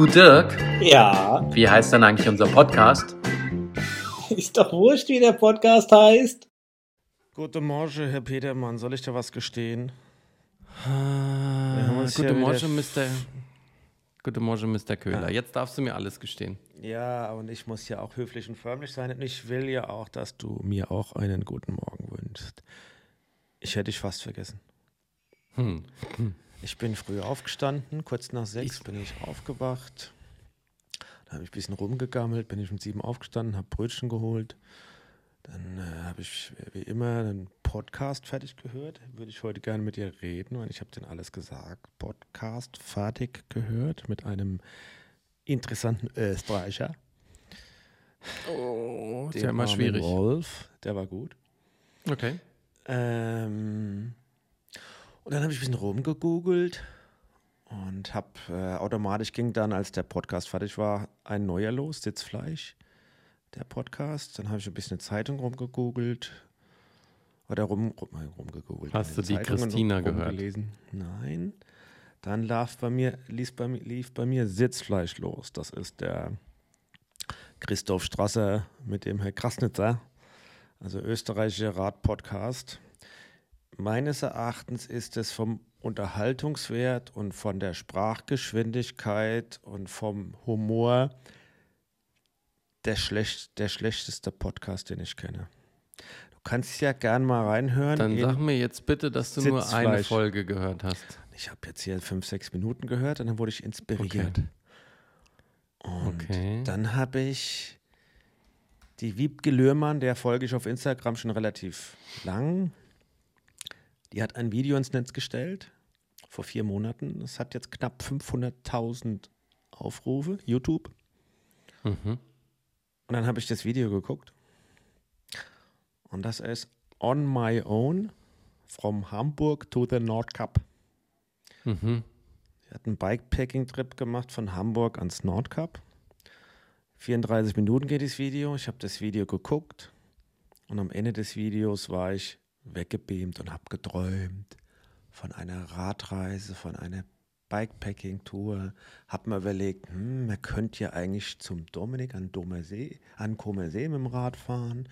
Du Dirk, Ja, wie heißt denn eigentlich unser Podcast? ist doch wurscht, wie der Podcast heißt. Guten Morgen, Herr Petermann. Soll ich dir was gestehen? Ah, Guten Morgen, Mr. Guten Morgen, Mr. Köhler. Jetzt darfst du mir alles gestehen. Ja, und ich muss ja auch höflich und förmlich sein. Und ich will ja auch, dass du mir auch einen guten Morgen wünschst. Ich hätte dich fast vergessen. Hm. Ich bin früh aufgestanden, kurz nach sechs bin ich aufgewacht. Dann habe ich ein bisschen rumgegammelt, bin ich um sieben aufgestanden, habe Brötchen geholt. Dann äh, habe ich wie immer einen Podcast fertig gehört. Würde ich heute gerne mit dir reden, weil ich habe dir alles gesagt. Podcast fertig gehört mit einem interessanten Österreicher. Oh, Den immer armen schwierig. Wolf, der war gut. Okay. Ähm, und dann habe ich ein bisschen rumgegoogelt und habe äh, automatisch ging dann, als der Podcast fertig war, ein neuer los, Sitzfleisch, der Podcast. Dann habe ich ein bisschen eine Zeitung rumgegoogelt. Oder rum, rum, äh, rumgegoogelt. Hast du die Zeitungen Christina rum- gehört? Nein. Dann lief bei, mir, lief, bei mir, lief bei mir Sitzfleisch los. Das ist der Christoph Strasser mit dem Herr Krasnitzer, also österreichischer Radpodcast. Meines Erachtens ist es vom Unterhaltungswert und von der Sprachgeschwindigkeit und vom Humor der, schlecht, der schlechteste Podcast, den ich kenne. Du kannst ja gern mal reinhören. Dann sag mir jetzt bitte, dass du nur eine. Folge gehört hast. ich habe jetzt hier fünf, sechs Minuten gehört und dann wurde ich inspiriert. Und Okay. dann habe ich die Wiebke Lührmann, der folge ich auf Instagram schon relativ lang. Die hat ein Video ins Netz gestellt vor vier Monaten. Es hat jetzt knapp 500.000 Aufrufe, YouTube. Mhm. Und dann habe ich das Video geguckt. Und das ist On My Own from Hamburg to the Nordkap. Mhm. Sie hat einen Bikepacking-Trip gemacht von Hamburg ans Nordkap. 34 Minuten geht das Video. Ich habe das Video geguckt und am Ende des Videos war ich weggebeamt und habe geträumt von einer Radreise, von einer Bikepacking-Tour. Habe mir überlegt, hm, man könnte ja eigentlich zum Dominik an Domer See, an Comer See mit dem Rad fahren.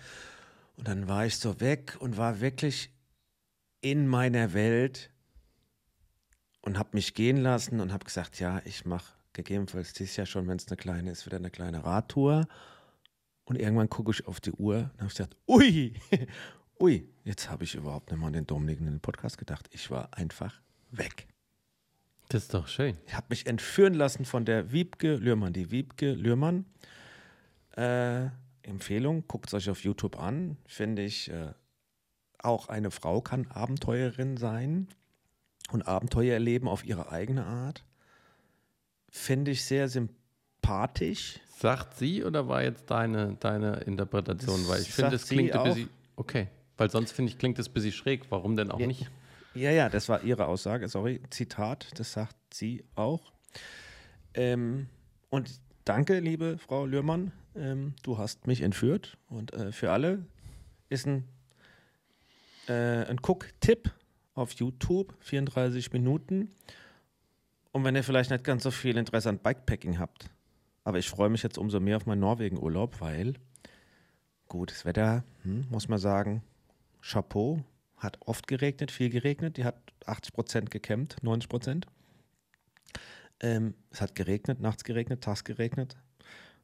Und dann war ich so weg und war wirklich in meiner Welt und habe mich gehen lassen und habe gesagt, ja, ich mache gegebenenfalls dieses Jahr schon, wenn es eine kleine ist, wieder eine kleine Radtour. Und irgendwann gucke ich auf die Uhr und habe gesagt, ui, ui, jetzt habe ich überhaupt nicht mal an den Dominik in den Podcast gedacht. Ich war einfach weg. Das ist doch schön. Ich habe mich entführen lassen von der Wiebke Lührmann. Die Wiebke Lührmann, äh, Empfehlung, guckt es euch auf YouTube an. Finde ich, äh, auch eine Frau kann Abenteuerin sein und Abenteuer erleben auf ihre eigene Art. Finde ich sehr sympathisch. Sagt sie oder war jetzt deine, deine Interpretation? Weil ich finde, es klingt ein bisschen. Okay. Weil sonst finde ich, klingt es ein bisschen schräg. Warum denn auch Ja. nicht? Ja, ja, das war ihre Aussage, sorry, Zitat, das sagt sie auch. Ähm, und danke, liebe Frau Lührmann, ähm, du hast mich entführt und äh, für alle ist ein, äh, ein Cook-Tipp auf YouTube, 34 Minuten. Und wenn ihr vielleicht nicht ganz so viel Interesse an Bikepacking habt, aber ich freue mich jetzt umso mehr auf meinen Norwegen-Urlaub, weil gutes Wetter, hm, muss man sagen, Chapeau, hat oft geregnet, viel geregnet. Die hat 80 Prozent gekämmt, 90 Prozent. Ähm, es hat geregnet, nachts geregnet, tags geregnet.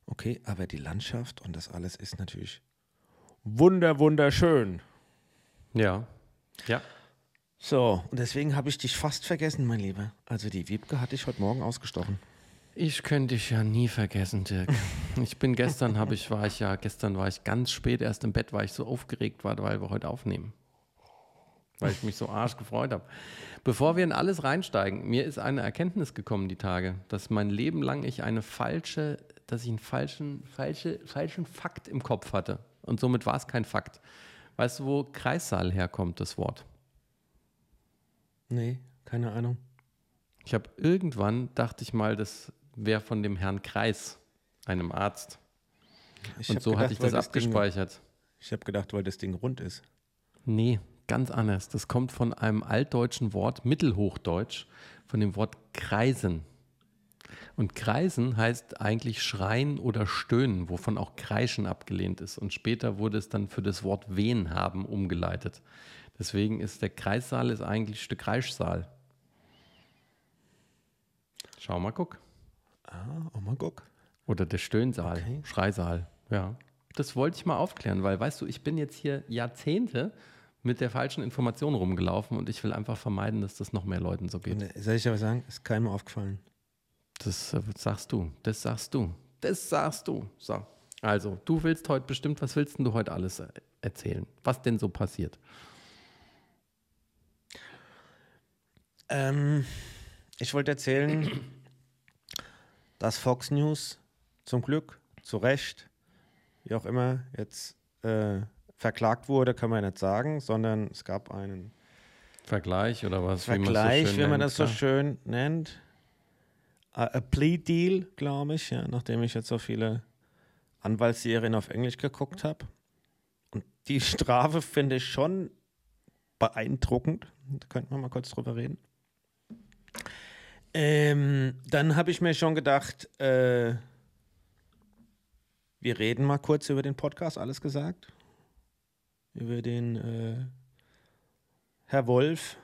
Okay, aber die Landschaft und das alles ist natürlich wunder, wunderschön. Ja. Ja. So, und deswegen habe ich dich fast vergessen, mein Lieber. Also die Wiebke hatte ich heute Morgen ausgestochen. Ich könnte dich ja nie vergessen, Dirk. Ich bin gestern, habe ich, war ich ja, gestern war ich ganz spät erst im Bett, weil ich so aufgeregt war, weil wir heute aufnehmen. Weil ich mich so arsch gefreut habe. Bevor wir in alles reinsteigen, mir ist eine Erkenntnis gekommen die Tage, dass mein Leben lang ich eine falsche, dass ich einen falschen, falsche, falschen Fakt im Kopf hatte. Und somit war es kein Fakt. Weißt du, wo Kreissaal herkommt, das Wort? Nee, keine Ahnung. Ich habe irgendwann, dachte ich mal, das wäre von dem Herrn Kreis, einem Arzt. Ich Und so gedacht, hatte ich das Ding- abgespeichert. Ich habe gedacht, weil das Ding rund ist. Nee, ganz anders. Das kommt von einem altdeutschen Wort, Mittelhochdeutsch, von dem Wort kreisen. Und kreisen heißt eigentlich schreien oder stöhnen, wovon auch kreischen abgelehnt ist. Und später wurde es dann für das Wort wehen haben umgeleitet. Deswegen ist der Kreissaal ist eigentlich der Kreischsaal. Schau mal, guck. Ah, oh mal guck. Oder der Stöhnsaal, Okay. Schreisaal. Ja. Das wollte ich mal aufklären, weil, weißt du, ich bin jetzt hier Jahrzehnte mit der falschen Information rumgelaufen und ich will einfach vermeiden, dass das noch mehr Leuten so geht. Soll ich aber sagen, ist keinem aufgefallen. Das äh, sagst du, das sagst du, das sagst du. So. Also, du willst heute bestimmt, was willst denn du heute alles äh, erzählen? Was denn so passiert? Ähm, ich wollte erzählen, dass Fox News zum Glück, zu Recht, wie auch immer, jetzt äh, verklagt wurde, kann man ja nicht sagen, sondern es gab einen Vergleich oder was? Vergleich, so schön wie man das so schön nennt. A, a Plea Deal, glaube ich, ja, nachdem ich jetzt so viele Anwaltsserien auf Englisch geguckt habe. Und die Strafe finde ich schon beeindruckend. Da könnten wir mal kurz drüber reden. Ähm, dann habe ich mir schon gedacht, äh, wir reden mal kurz über den Podcast, alles gesagt. Über den äh, Herr Wolf,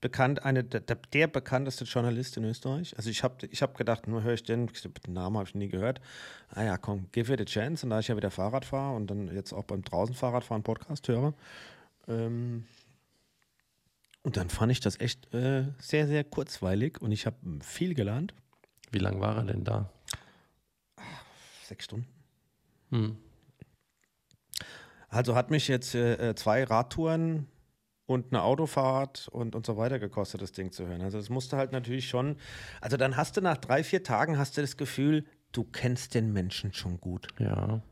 bekannt, eine, der, der- bekannteste Journalist in Österreich. Also ich habe ich hab gedacht, nur höre ich den, den Namen habe ich nie gehört. Ah ja, komm, give it a chance. Und da ich ja wieder Fahrrad fahre und dann jetzt auch beim draußen Fahrradfahren Podcast höre. Ähm, und dann fand ich das echt äh, sehr, sehr kurzweilig und ich habe viel gelernt. Wie lange war er denn da? Sechs Stunden. Hm. Also hat mich jetzt äh, äh, zwei Radtouren und eine Autofahrt und, und so weiter gekostet, das Ding zu hören. Also es musste halt natürlich schon, also dann hast du nach drei, vier Tagen hast du das Gefühl, du kennst den Menschen schon gut. Ja.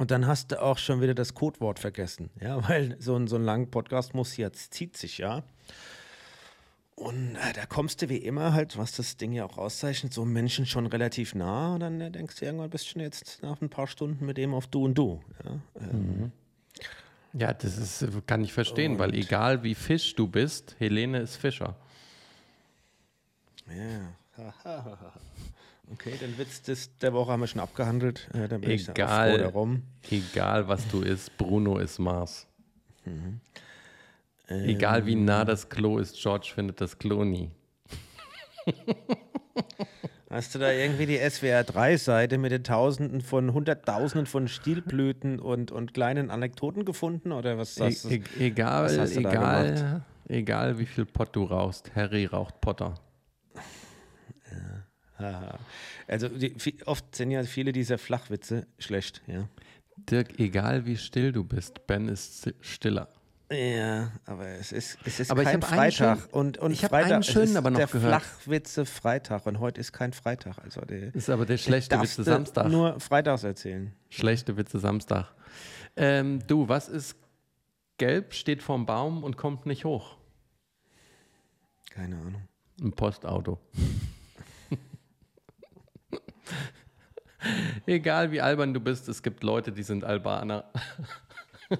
Und dann hast du auch schon wieder das Codewort vergessen, ja, weil so ein, so ein langer Podcast muss jetzt, zieht sich ja. Und äh, da kommst du wie immer halt, was das Ding ja auch auszeichnet, so Menschen schon relativ nah und dann äh, denkst du irgendwann bist du schon jetzt nach ein paar Stunden mit dem auf Du und Du. Ja? Ähm, Ja, das ist, kann ich verstehen, weil egal wie Fisch du bist, Helene ist Fischer. Ja. okay, den Witz des, der Woche haben wir schon abgehandelt. Äh, da bin ich Egal. froh darum. Egal was du isst, Bruno ist Mars. Ähm, Egal wie nah das Klo ist, George findet das Klo nie. Hast du da irgendwie die SWR3-Seite mit den Tausenden von, Hunderttausenden von Stilblüten und, und kleinen Anekdoten gefunden? Oder was E hast du? e egal, was hast du da egal, egal wie viel Pott du rauchst. Harry raucht Potter. Also die, oft sind ja viele dieser Flachwitze schlecht, ja. Dirk, egal wie still du bist, Ben ist stiller. Ja, aber es ist, es ist Aber kein Freitag. schönen- und, und ich hab Freitag, einen schönen aber noch der gehört. Flachwitze Freitag und heute ist kein Freitag. Also der, Ist aber der schlechte Witze Samstag. nur freitags erzählen. Schlechte Witze Samstag. Ähm, du, was ist gelb, steht vorm Baum und kommt nicht hoch? Keine Ahnung. Ein Postauto. Egal wie albern du bist, es gibt Leute, die sind Albaner.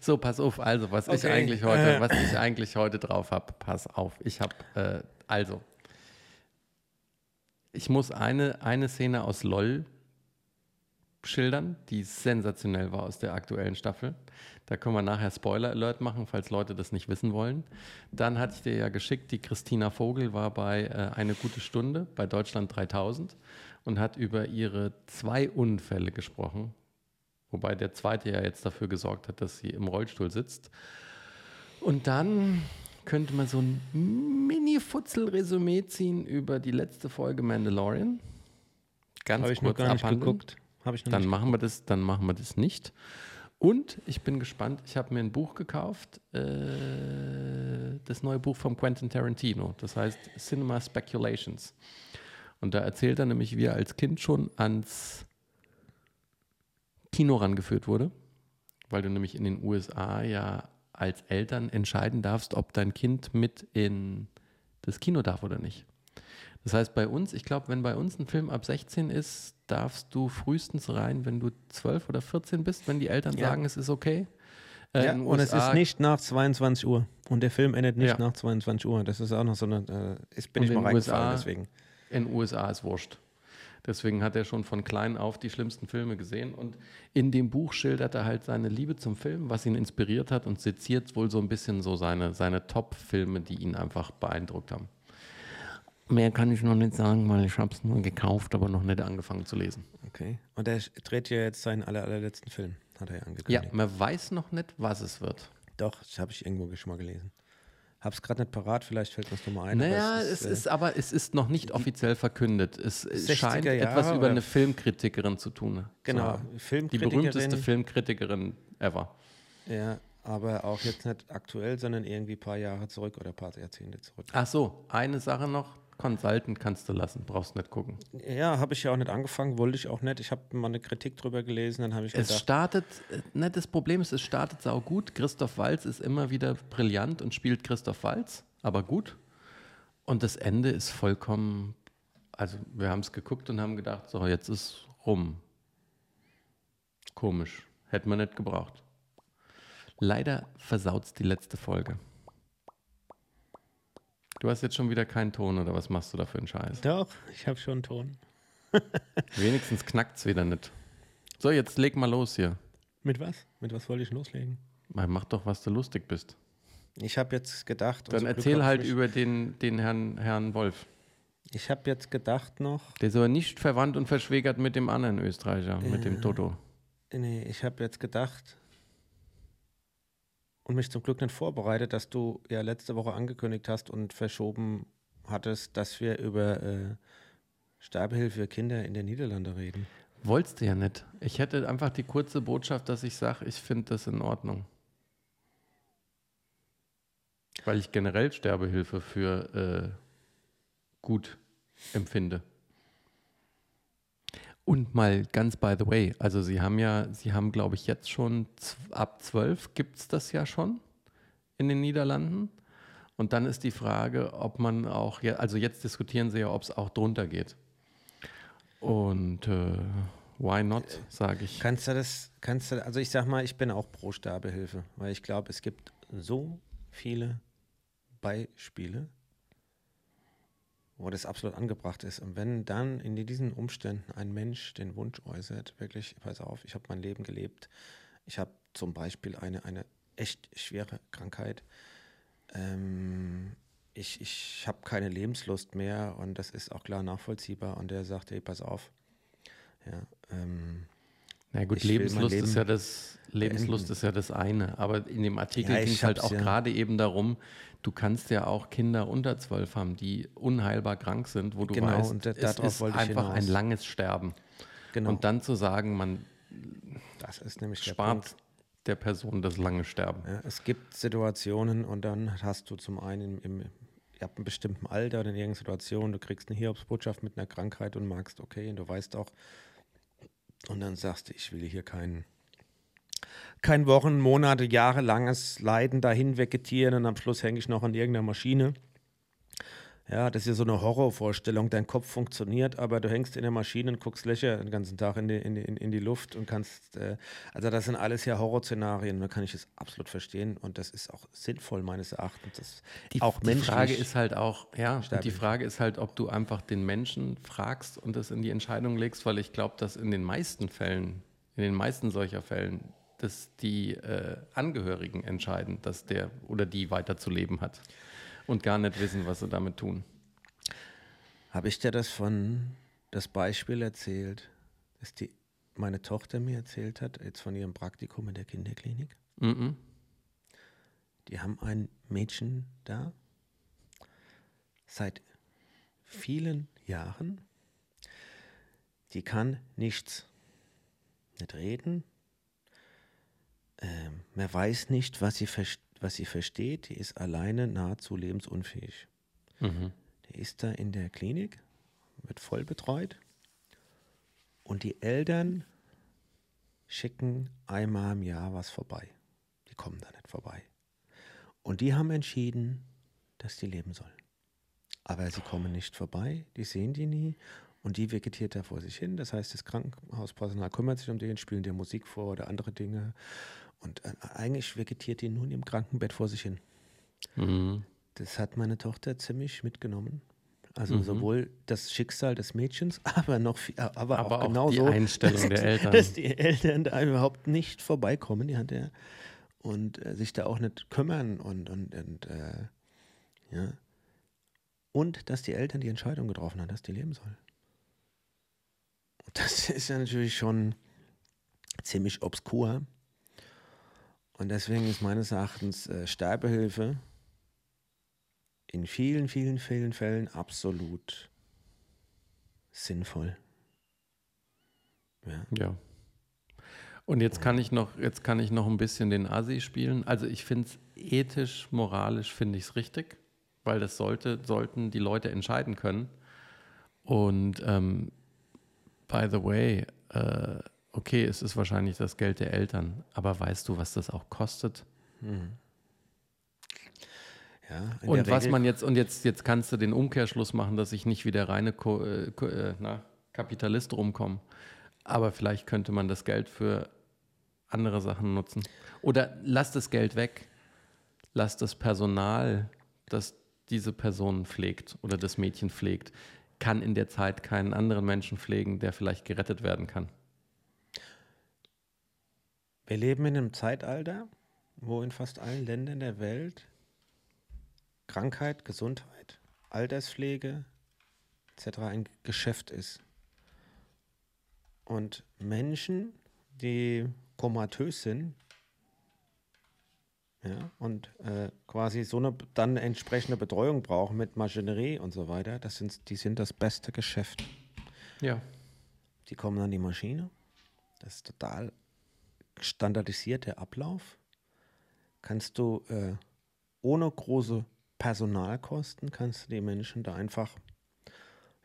so, pass auf, also, was ich Okay. eigentlich heute, was ich eigentlich heute drauf habe, pass auf. Ich habe, äh, also, ich muss eine, eine Szene aus LOL schildern, die sensationell war aus der aktuellen Staffel. Da können wir nachher Spoiler Alert machen, falls Leute das nicht wissen wollen. Dann hatte ich dir ja geschickt, die Christina Vogel war bei äh, Eine gute Stunde bei Deutschland 3000 und hat über ihre zwei Unfälle gesprochen. Wobei der zweite ja jetzt dafür gesorgt hat, dass sie im Rollstuhl sitzt. Und dann könnte man so ein Mini-Futzel-Resümee ziehen über die letzte Folge Mandalorian. Ganz Habe ich noch kurz gar nicht abhandeln. geguckt. Habe ich noch Dann nicht. machen wir das, dann machen wir das nicht. Und ich bin gespannt, ich habe mir ein Buch gekauft, äh, das neue Buch von Quentin Tarantino, das heißt Cinema Speculations. Und da erzählt er nämlich, wie er als Kind schon ans Kino rangeführt wurde, weil du nämlich in den USA ja als Eltern entscheiden darfst, ob dein Kind mit in das Kino darf oder nicht. Das heißt, bei uns, ich glaube, wenn bei uns ein Film ab 16 ist, darfst du frühestens rein, wenn du 12 oder 14 bist, wenn die Eltern Ja. sagen, es ist okay. Äh, Ja, den und es USA ist nicht nach 22 Uhr. Und der Film endet nicht Ja. nach 22 Uhr. Das ist auch noch so eine. Äh, ist, bin Und ich mal reingefallen, USA deswegen. In den USA ist wurscht. Deswegen hat er schon von klein auf die schlimmsten Filme gesehen. Und in dem Buch schildert er halt seine Liebe zum Film, was ihn inspiriert hat und seziert wohl so ein bisschen so seine, seine Top-Filme, die ihn einfach beeindruckt haben. Mehr kann ich noch nicht sagen, weil ich habe es nur gekauft, aber noch nicht angefangen zu lesen. Okay. Und er dreht ja jetzt seinen aller, allerletzten Film, hat er ja Ja, angekündigt. man weiß noch nicht, was es wird. Doch, das habe ich irgendwo schon mal gelesen. Hab's gerade nicht parat, vielleicht fällt mir das nochmal ein. Naja, es äh, ist aber es ist noch nicht offiziell verkündet. Es, es 60er scheint Jahre etwas über oder- eine Filmkritikerin zu tun. Genau, haben. Die Filmkritikerin. berühmteste Filmkritikerin ever. Ja, aber auch jetzt nicht aktuell, sondern irgendwie ein paar Jahre zurück oder ein paar Jahrzehnte zurück. Ach so, eine Sache noch. Consultant kannst du lassen, brauchst nicht gucken. Ja, habe ich ja auch nicht angefangen, wollte ich auch nicht. Ich habe mal eine Kritik drüber gelesen, dann habe ich Es gedacht, startet, äh, ne, das Problem ist, es startet saugut. Christoph Walz ist immer wieder brillant und spielt Christoph Walz, aber gut. Und das Ende ist vollkommen, also wir haben es geguckt und haben gedacht, so, jetzt ist rum. Komisch, hätten wir nicht gebraucht. Leider versaut's die letzte Folge. Du hast jetzt schon wieder keinen Ton oder was machst du da für einen Scheiß? doch, ich habe schon einen Ton. Wenigstens knackt's wieder nicht. So, jetzt leg mal los hier. Mit was? Mit was wollte ich loslegen? Mal Mach doch, was du lustig bist. Ich habe jetzt gedacht. Dann Glück erzähl halt über den, den Herrn, Herrn Wolf. Ich habe jetzt gedacht noch, Der ist aber nicht verwandt und verschwägert mit dem anderen Österreicher, mit dem Toto. nee, ich habe jetzt gedacht und mich zum Glück nicht vorbereitet, dass du ja letzte Woche angekündigt hast und verschoben hattest, dass wir über äh, Sterbehilfe für Kinder in den Niederlanden reden. Wolltest du ja nicht. Ich hätte einfach die kurze Botschaft, dass ich sage, ich finde das in Ordnung. Weil ich generell Sterbehilfe für äh, gut empfinde. Und mal ganz by the way, also Sie haben ja, Sie haben, glaube ich, jetzt schon ab 12 gibt es das ja schon in den Niederlanden. Und dann ist die Frage, ob man auch, also jetzt diskutieren Sie ja, ob es auch drunter geht. Und äh, why not, sage ich. Kannst du das, kannst du, also ich sag mal, ich bin auch pro Sterbehilfe, weil ich glaube, es gibt so viele Beispiele, wo das absolut angebracht ist. Und wenn dann in diesen Umständen ein Mensch den Wunsch äußert, wirklich, pass auf, ich habe mein Leben gelebt, ich habe zum Beispiel eine, eine echt schwere Krankheit, ähm, ich, ich habe keine Lebenslust mehr und das ist auch klar nachvollziehbar und der sagt, hey, pass auf, ja, ähm, Na gut, Ich Lebenslust ist Leben ja das Lebenslust beenden. ist ja das eine. Aber in dem Artikel Ja, ging es halt auch ja. gerade eben darum, du kannst ja auch Kinder unter zwölf haben, die unheilbar krank sind, wo du Genau, weißt, und da- es ist einfach ein langes Sterben. genau, Und dann zu sagen, man das ist nämlich der spart Punkt. der Person das lange Sterben. Ja, es gibt Situationen und dann hast du zum einen im, im ab einem bestimmten Alter oder in irgendeiner Situation, du kriegst eine Hiobsbotschaft mit einer Krankheit und magst, okay, und du weißt auch, und dann sagst du, ich will hier kein, kein Wochen, Monate, jahrelanges Leiden dahin vegetieren und am Schluss hänge ich noch an irgendeiner Maschine. Ja, das ist ja so eine Horrorvorstellung. Dein Kopf funktioniert, aber du hängst in der Maschine und guckst Löcher den ganzen Tag in die, in die, in die Luft und kannst. Äh, also, das sind alles ja Horrorszenarien. Da kann ich es absolut verstehen und das ist auch sinnvoll, meines Erachtens. Das Die, auch die. Frage ist halt auch, ja, die. Frage ist halt, ob du einfach den Menschen fragst und das in die Entscheidung legst, weil ich glaube, dass in den meisten Fällen, in den meisten solcher Fällen, dass die äh, Angehörigen entscheiden, dass der oder die weiterzuleben hat und gar nicht wissen, was sie damit tun. Habe ich dir das von das Beispiel erzählt, das die meine Tochter mir erzählt hat, jetzt von ihrem Praktikum in der Kinderklinik? Mhm. Die haben ein Mädchen da seit vielen Jahren. Die kann nichts, nicht reden. Ähm, man weiß nicht, was sie, vers- was sie versteht. Die ist alleine nahezu lebensunfähig. Mhm. Die ist da in der Klinik, wird voll betreut. Und die Eltern schicken einmal im Jahr was vorbei. Die kommen da nicht vorbei. Und die haben entschieden, dass die leben sollen. Aber sie kommen nicht vorbei, die sehen die nie und die vegetiert da vor sich hin. Das heißt, das Krankenhauspersonal kümmert sich um den, spielen der Musik vor oder andere Dinge. Und äh, eigentlich vegetiert die nun im Krankenbett vor sich hin. Mhm. Das hat meine Tochter ziemlich mitgenommen. Also Mhm. sowohl das Schicksal des Mädchens, aber noch viel, aber, Aber auch auch die genauso, Einstellung dass der die, Eltern. dass die Eltern da überhaupt nicht vorbeikommen, die hat er und äh, sich da auch nicht kümmern und und, und äh, ja und dass die Eltern die Entscheidung getroffen haben, dass die leben soll. Das ist ja natürlich schon ziemlich obskur. Und deswegen ist meines Erachtens äh, Sterbehilfe in vielen, vielen, vielen Fällen absolut sinnvoll. Ja. Ja. Und jetzt kann ich noch, jetzt kann ich noch ein bisschen den Asi spielen. Also ich finde es ethisch, moralisch finde ich es richtig, weil das sollte, sollten die Leute entscheiden können. Und ähm, by the way, äh, okay, es ist wahrscheinlich das Geld der Eltern, aber weißt du, was das auch kostet? Ja, in Und was Regel- man jetzt, und jetzt, jetzt kannst du den Umkehrschluss machen, dass ich nicht wie der reine äh, Ko äh, na, Kapitalist rumkomme. Aber vielleicht könnte man das Geld für andere Sachen nutzen. Oder lass das Geld weg. Lass das Personal, das diese Person pflegt oder das Mädchen pflegt, kann in der Zeit keinen anderen Menschen pflegen, der vielleicht gerettet werden kann. Wir leben in einem Zeitalter, wo in fast allen Ländern der Welt Krankheit, Gesundheit, Alterspflege etc. ein Geschäft ist. Und Menschen, die komatös sind, ja, und äh, quasi so eine dann entsprechende Betreuung brauchen mit Maschinerie und so weiter, das sind, die sind das beste Geschäft. Ja. Die kommen an die Maschine. Das ist total standardisierter Ablauf. Kannst du äh, ohne große Personalkosten, kannst du die Menschen da einfach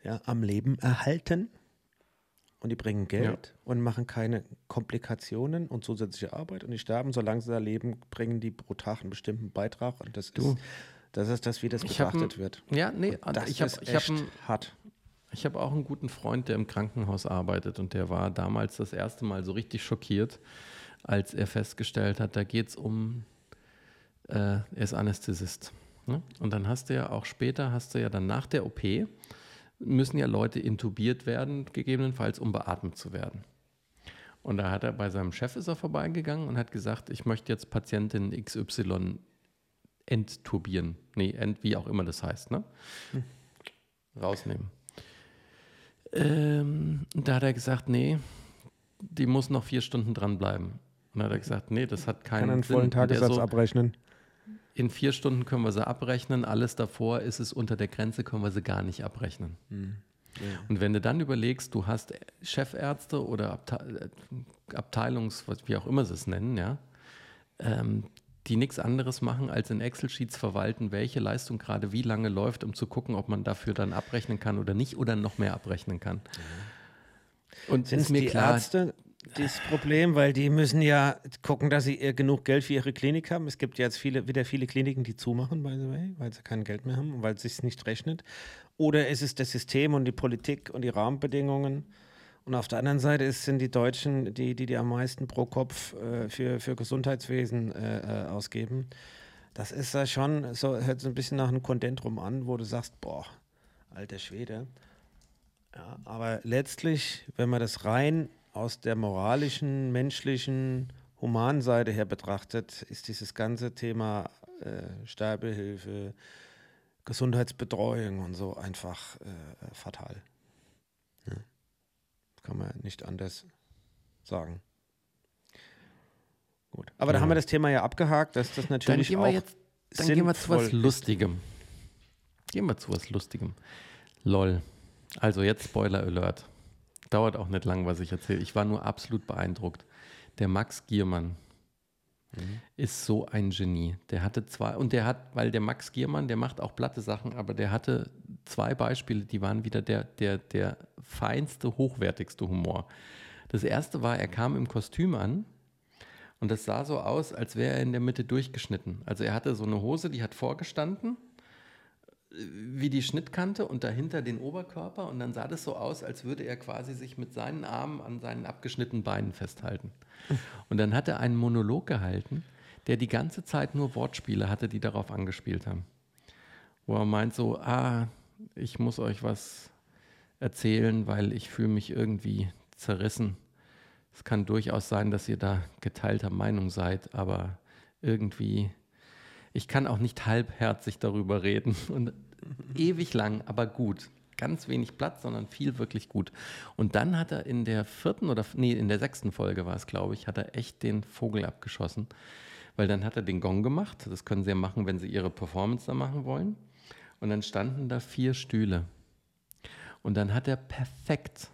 ja, am Leben erhalten. Und die bringen Geld und machen keine Komplikationen und zusätzliche Arbeit. Und die sterben, solange sie da leben, bringen die pro Tag einen bestimmten Beitrag. Und das Du, ist das, ist das wie das betrachtet ein- wird. Ja, nee, Und das ich habe hab ein, hart. Ich habe auch einen guten Freund, der im Krankenhaus arbeitet und der war damals das erste Mal so richtig schockiert, als er festgestellt hat, da geht es um, äh, er ist Anästhesist. Ne? Und dann hast du ja auch später, hast du ja dann nach der OP, müssen ja Leute intubiert werden, gegebenenfalls, um beatmet zu werden. Und da hat er bei seinem Chef ist er vorbeigegangen und hat gesagt, ich möchte jetzt Patientin XY enttubieren. Nee, ent, wie auch immer das heißt, ne? Rausnehmen. Ähm, da hat er gesagt, nee, die muss noch vier Stunden dranbleiben. Und dann hat er gesagt, nee, das hat keinen Kann einen Sinn. vollen Tagessatz so, abrechnen. in vier Stunden können wir sie abrechnen, alles davor ist es unter der Grenze, können wir sie gar nicht abrechnen. Und wenn du dann überlegst, du hast Chefärzte oder Abte äh, Abteilungs, wie auch immer sie es nennen, ja, ähm, die nichts anderes machen, als in Excel-Sheets verwalten, welche Leistung gerade wie lange läuft, um zu gucken, ob man dafür dann abrechnen kann oder nicht oder noch mehr abrechnen kann. Und Sind ist mir die klar, Ärzte das Problem, weil die müssen ja gucken, dass sie genug Geld für ihre Klinik haben. Es gibt jetzt viele, wieder viele Kliniken, die zumachen, by the way, weil sie kein Geld mehr haben und weil es sich nicht rechnet. Oder ist es das System und die Politik und die Rahmenbedingungen? Und auf der anderen Seite ist, sind die Deutschen, die, die, die am meisten pro Kopf äh, für, für Gesundheitswesen äh, äh, ausgeben. Das ist ja schon, so hört so ein bisschen nach einem Kondentrum an, wo du sagst, boah, alter Schwede. Ja, aber letztlich, wenn man das rein aus der moralischen, menschlichen, humanen Seite her betrachtet, ist dieses ganze Thema äh, Sterbehilfe, Gesundheitsbetreuung und so einfach äh, fatal. Ja. Kann man nicht anders sagen. Gut. Aber da Ja. haben wir das Thema ja abgehakt, dass das dann natürlich gehen auch wir jetzt, dann gehen wir zu was. Lustigem. Gehen wir zu was Lustigem. Lol. Also jetzt Spoiler Alert. Dauert auch nicht lang, was ich erzähle. Ich war nur absolut beeindruckt. Der Max Giermann Mhm. ist so ein Genie. Der hatte zwei, und der hat, weil der Max Giermann, der macht auch platte Sachen, aber der hatte zwei Beispiele, die waren wieder der, der, der feinste, hochwertigste Humor. Das erste war, er kam im Kostüm an und das sah so aus, als wäre er in der Mitte durchgeschnitten. Also er hatte so eine Hose, die hat vorgestanden, wie die Schnittkante und dahinter den Oberkörper und dann sah das so aus, als würde er quasi sich mit seinen Armen an seinen abgeschnittenen Beinen festhalten. Und dann hat er einen Monolog gehalten, der die ganze Zeit nur Wortspiele hatte, die darauf angespielt haben. Wo er meint so, ah, ich muss euch was erzählen, weil ich fühle mich irgendwie zerrissen. Es kann durchaus sein, dass ihr da geteilter Meinung seid, aber irgendwie ich kann auch nicht halbherzig darüber reden und ewig lang, aber gut. Ganz wenig Platz, sondern viel wirklich gut. Und dann hat er in der vierten oder, nee, in der sechsten Folge war es, glaube ich, hat er echt den Vogel abgeschossen. Weil dann hat er den Gong gemacht. Das können sie ja machen, wenn sie ihre Performance da machen wollen. Und dann standen da vier Stühle. Und dann hat er perfekt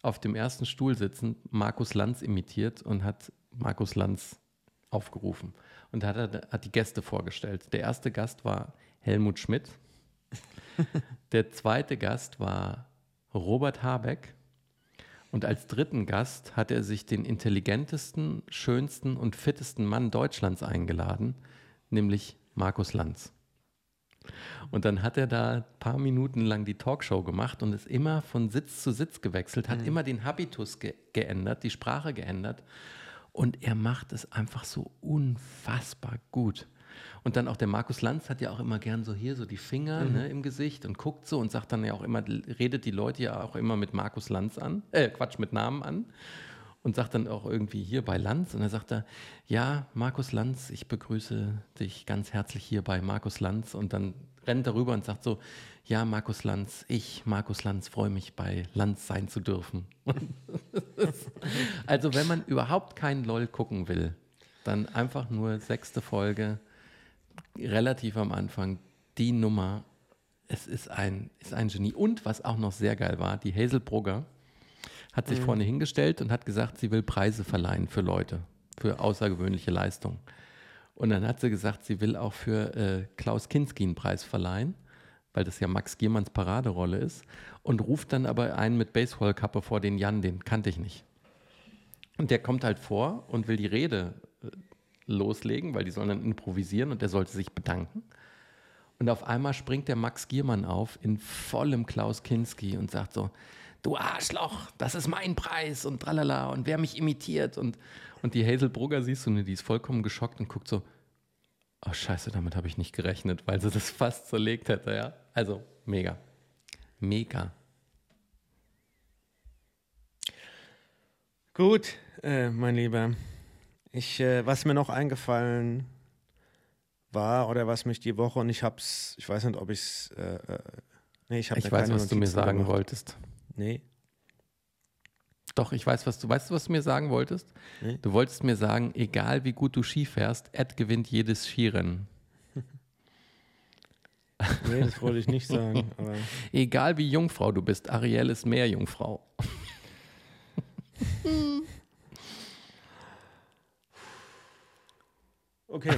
auf dem ersten Stuhl sitzend Markus Lanz imitiert und hat Markus Lanz aufgerufen und hat, hat die Gäste vorgestellt. Der erste Gast war Helmut Schmidt. Der zweite Gast war Robert Habeck. Und als dritten Gast hat er sich den intelligentesten, schönsten und fittesten Mann Deutschlands eingeladen, nämlich Markus Lanz. Und dann hat er da ein paar Minuten lang die Talkshow gemacht und ist immer von Sitz zu Sitz gewechselt, hat mhm. immer den Habitus ge geändert, die Sprache geändert und er macht es einfach so unfassbar gut. Und dann auch der Markus Lanz hat ja auch immer gern so hier so die Finger mhm. ne, im Gesicht und guckt so und sagt dann ja auch immer, redet die Leute ja auch immer mit Markus Lanz an, äh, Quatsch, mit Namen an und sagt dann auch irgendwie hier bei Lanz und dann sagt er, ja, Markus Lanz, ich begrüße dich ganz herzlich hier bei Markus Lanz und dann rennt er rüber und sagt so, ja, Markus Lanz, ich, Markus Lanz, freue mich, bei Lanz sein zu dürfen. also wenn man überhaupt keinen LOL gucken will, dann einfach nur sechste Folge, relativ am Anfang, die Nummer. Es ist ein, ist ein Genie. Und was auch noch sehr geil war, die Hazel Brugger hat sich mhm. vorne hingestellt und hat gesagt, sie will Preise verleihen für Leute, für außergewöhnliche Leistungen. Und dann hat sie gesagt, sie will auch für äh, Klaus Kinski einen Preis verleihen weil das ja Max Giermanns Paraderolle ist, und ruft dann aber einen mit Baseballkappe vor den Jan, den kannte ich nicht. Und der kommt halt vor und will die Rede äh, loslegen, weil die sollen dann improvisieren und der sollte sich bedanken. Und auf einmal springt der Max Giermann auf in vollem Klaus Kinski und sagt so, du Arschloch, das ist mein Preis und tralala und wer mich imitiert und, und die Hazel Brugger siehst du, ne, die ist vollkommen geschockt und guckt so, oh scheiße, damit habe ich nicht gerechnet, weil sie das fast zerlegt hätte, ja. Also mega. Mega. Gut, äh, mein Lieber. Ich, äh, was mir noch eingefallen war oder was mich die Woche und ich hab's, ich weiß nicht, ob ich's, äh, äh nee, ich habe Ich weiß, was Notizen du mir sagen gemacht. wolltest. Nee. Doch, ich weiß, was du weißt, du, was du mir sagen wolltest? Nee. Du wolltest mir sagen, egal wie gut du Ski fährst, Ed gewinnt jedes Skirennen. Nee, das wollte ich nicht sagen. Egal wie Jungfrau du bist, Ariel ist mehr Jungfrau. Okay.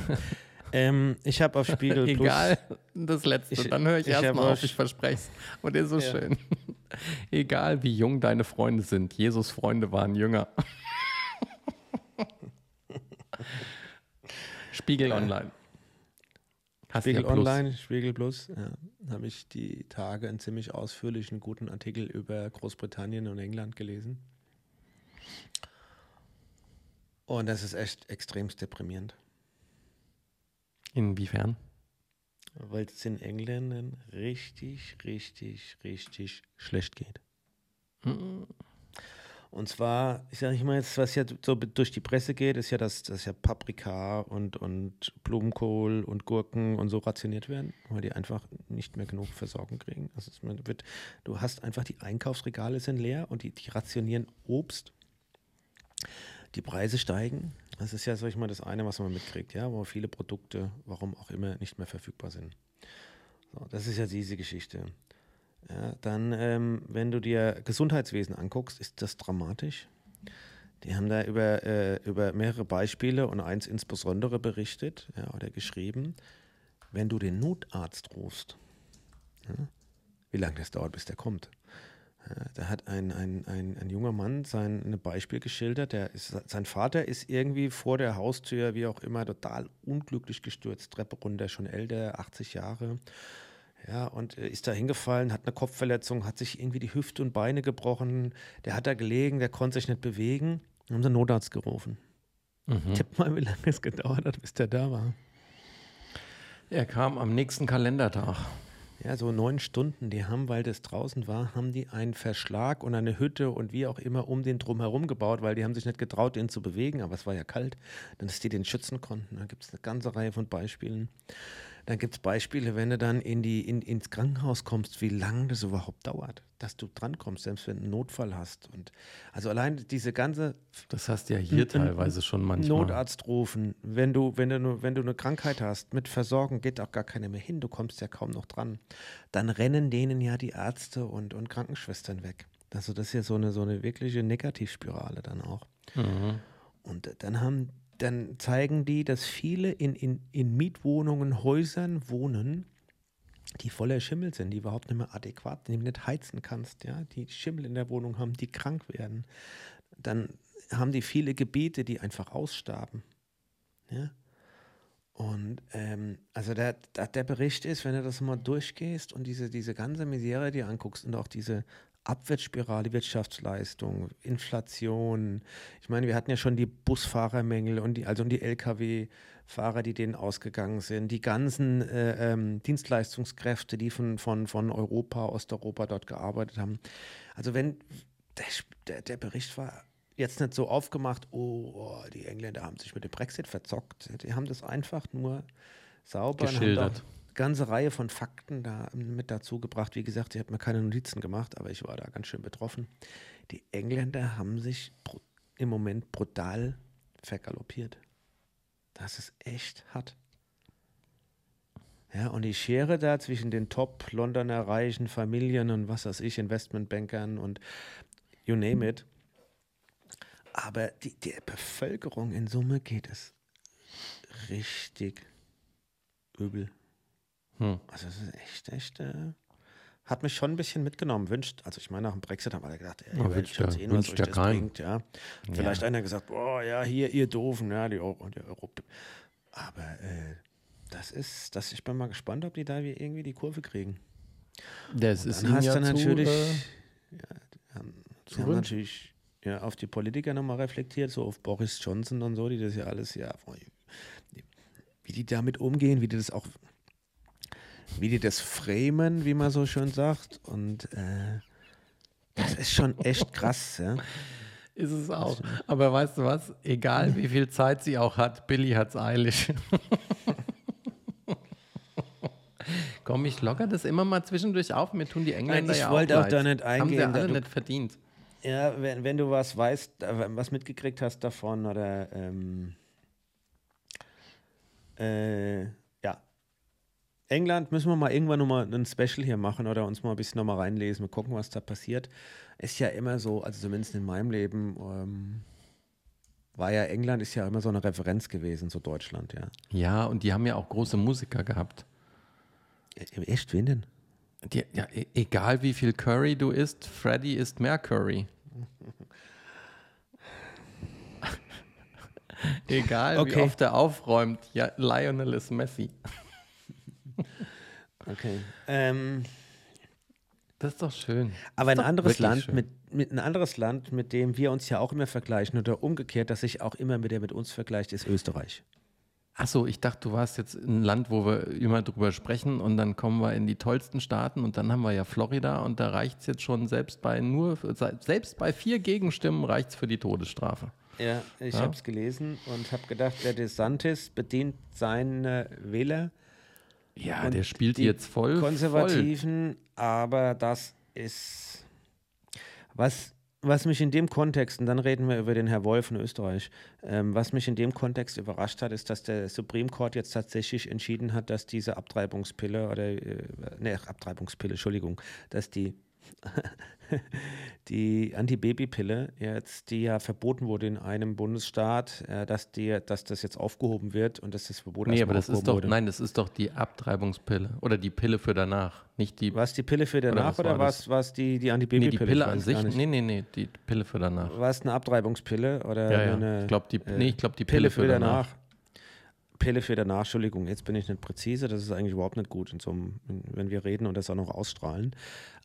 Ähm, ich habe auf Spiegel Plus. Egal, das letzte. Ich, Dann höre ich, ich erstmal auf, ich verspreche es. Und der ist so ja. schön. Egal wie jung deine Freunde sind, Jesus Freunde waren jünger. Spiegel Online. Hast Spiegel Online, Spiegel Plus, ja, habe ich die Tage einen ziemlich ausführlichen, guten Artikel über Großbritannien und England gelesen. Und das ist echt extremst deprimierend. Inwiefern? Weil es den Engländern richtig, richtig, richtig schlecht geht. Mhm. Und zwar, ich sage mal jetzt, was ja so durch die Presse geht, ist ja, dass, dass ja Paprika und, und Blumenkohl und Gurken und so rationiert werden, weil die einfach nicht mehr genug Versorgung kriegen. Also es wird, du hast einfach die Einkaufsregale sind leer und die, die rationieren Obst. Die Preise steigen. Das ist ja, sag ich mal, das eine, was man mitkriegt, ja, wo viele Produkte, warum auch immer, nicht mehr verfügbar sind. So, das ist ja diese Geschichte. Ja, dann, ähm, wenn du dir Gesundheitswesen anguckst, ist das dramatisch. Die haben da über, äh, über mehrere Beispiele und eins insbesondere berichtet ja, oder geschrieben. Wenn du den Notarzt rufst, ja, wie lange das dauert, bis der kommt. Ja, da hat ein, ein, ein, ein junger Mann sein Beispiel geschildert. Der ist, sein Vater ist irgendwie vor der Haustür, wie auch immer, total unglücklich gestürzt, Treppe runter, schon älter, 80 Jahre Ja, und äh, ist da hingefallen, hat eine Kopfverletzung, hat sich irgendwie die Hüfte und Beine gebrochen. Der hat da gelegen, der konnte sich nicht bewegen. Haben einen Notarzt gerufen. Mhm. Tipp mal, wie lange es gedauert hat, bis der da war. Er kam am nächsten Kalendertag. Ja, so neun Stunden, die haben, weil das draußen war, haben die einen Verschlag und eine Hütte und wie auch immer um den drumherum gebaut, weil die haben sich nicht getraut, den zu bewegen, aber es war ja kalt, dann dass die den schützen konnten. Da gibt es eine ganze Reihe von Beispielen. Dann gibt es Beispiele, wenn du dann in die, in, ins Krankenhaus kommst, wie lange das überhaupt dauert, dass du drankommst, selbst wenn du einen Notfall hast. Und also allein diese ganze Das hast du ja hier teilweise schon manchmal. Notarzt rufen, wenn du, wenn, du, wenn du eine Krankheit hast, mit Versorgung geht auch gar keiner mehr hin, du kommst ja kaum noch dran. Dann rennen denen ja die Ärzte und, und Krankenschwestern weg. Also das ist ja so eine, so eine wirkliche Negativspirale dann auch. Mhm. Und dann haben, dann zeigen die, dass viele in, in, in Mietwohnungen, Häusern wohnen, die voller Schimmel sind, die überhaupt nicht mehr adäquat, die du nicht heizen kannst, ja, die Schimmel in der Wohnung haben, die krank werden. Dann haben die viele Gebiete, die einfach ausstarben. Ja. Und ähm, also der, der, der Bericht ist, wenn du das mal durchgehst und diese, diese ganze Misere dir anguckst und auch diese Abwärtsspirale, Wirtschaftsleistung, Inflation. Ich meine, wir hatten ja schon die Busfahrermängel und die, also die Lkw-Fahrer, die denen ausgegangen sind, die ganzen äh, ähm, Dienstleistungskräfte, die von, von, von Europa, Osteuropa dort gearbeitet haben. Also wenn der, der, der Bericht war jetzt nicht so aufgemacht, oh, oh, die Engländer haben sich mit dem Brexit verzockt. Die haben das einfach nur sauber Geschildert. Ganze Reihe von Fakten da mit dazu gebracht. Wie gesagt, ich habe mir keine Notizen gemacht, aber ich war da ganz schön betroffen. Die Engländer haben sich im Moment brutal vergaloppiert. Das ist echt hart. Ja, und die Schere da zwischen den Top-Londoner reichen Familien und was weiß ich, Investmentbankern und you name it. Aber die, der Bevölkerung in Summe geht es richtig übel. Hm. Also es ist echt, echt, äh, hat mich schon ein bisschen mitgenommen. Wünscht, also ich meine, nach dem Brexit haben alle gedacht, ey, Ja, wünscht ja- sehen, was wünscht euch ja das keinem. bringt, ja. Vielleicht einer gesagt, boah, ja, hier, ihr Doofen, ja, die Euro, die Euro. Aber äh, das ist, das, ich bin mal gespannt, ob die da wie irgendwie die Kurve kriegen. Das ist Dann hast ja zu, natürlich, äh, ja, zu haben natürlich ja, auf die Politiker nochmal reflektiert, so auf Boris Johnson und so, die das ja alles, ja, wie die damit umgehen, wie die das auch, wie die das framen, wie man so schön sagt. Und äh, das ist schon echt krass, ja. Ist es auch. Aber weißt du was? Egal wie viel Zeit sie auch hat, Billy hat es eilig. Komm, ich locker das immer mal zwischendurch auf. Mir tun die Engländer ich ja wollte auch auch da nicht Haben sie eingehen, alle du- nicht verdient. Ja, wenn, wenn du was weißt, äh, was mitgekriegt hast davon oder ähm, äh. England müssen wir mal irgendwann nochmal ein Special hier machen oder uns mal ein bisschen nochmal reinlesen und gucken, was da passiert. Ist ja immer so, also zumindest in meinem Leben, ähm, war ja England ist ja immer so eine Referenz gewesen zu Deutschland, ja. Ja, und die haben ja auch große Musiker gehabt. E- Echt, wen denn? Die, ja, e- egal wie viel Curry du isst, Freddy isst mehr Curry. egal wie Okay. oft er aufräumt, ja, Lionel ist Messi. Okay. Ähm, Das ist doch schön. Aber ein anderes Land, schön. mit, mit ein anderes Land, mit dem wir uns ja auch immer vergleichen oder umgekehrt, das sich auch immer mit der mit uns vergleicht, ist Österreich. Achso, ich dachte, du warst jetzt ein Land, wo wir immer drüber sprechen und dann kommen wir in die tollsten Staaten und dann haben wir ja Florida und da reicht es jetzt schon selbst bei nur, selbst bei vier Gegenstimmen reicht es für die Todesstrafe. Ja, ich Ja. habe es gelesen und habe gedacht, der DeSantis bedient seine Wähler, Ja, Und der spielt jetzt voll. Voll. Konservativen, aber das ist was, was mich in dem Kontext, und dann reden wir über den Herr Wolf in Österreich, ähm, was mich in dem Kontext überrascht hat, ist, dass der Supreme Court jetzt tatsächlich entschieden hat, dass diese Abtreibungspille oder, äh, ne, Abtreibungspille, Entschuldigung, dass die die Antibabypille jetzt, die ja verboten wurde in einem Bundesstaat, äh, dass, die, dass das jetzt aufgehoben wird und dass das Verbot Nee, aber das ist doch, wurde. nein, das ist doch die Abtreibungspille oder die Pille für danach, nicht die, Was die Pille für danach oder, war was, das? was die, die nee, Antibabypille? die Pille an sich, nee, nee, nee, die Pille für danach. War es eine Abtreibungspille oder Ja, ja, eine ich glaube die, äh, nee, ich glaub, die Pille, für danach. Pille für der Nachschuldigung. Jetzt bin ich nicht präzise, das ist eigentlich überhaupt nicht gut, in so einem, wenn wir reden und das auch noch ausstrahlen.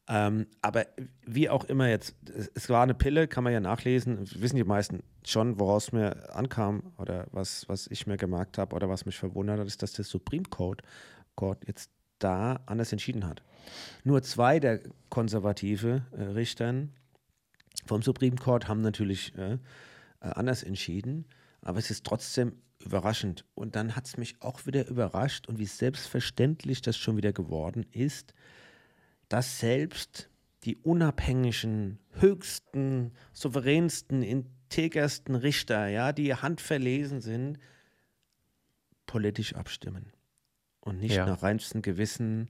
Ähm, aber wie auch immer jetzt, es, es, war eine Pille, kann man ja nachlesen, wissen die meisten schon, woraus mir ankam oder was, was ich mir gemerkt habe oder was mich verwundert hat, ist, dass der Supreme Court, Court jetzt da anders entschieden hat. Nur zwei der konservative äh, Richtern vom Supreme Court haben natürlich äh, äh, anders entschieden, aber es ist trotzdem überraschend. Und dann hat es mich auch wieder überrascht und wie selbstverständlich das schon wieder geworden ist, dass selbst die unabhängigen, höchsten, souveränsten, integersten Richter, ja, die handverlesen sind, politisch abstimmen und nicht ja. nach reinstem Gewissen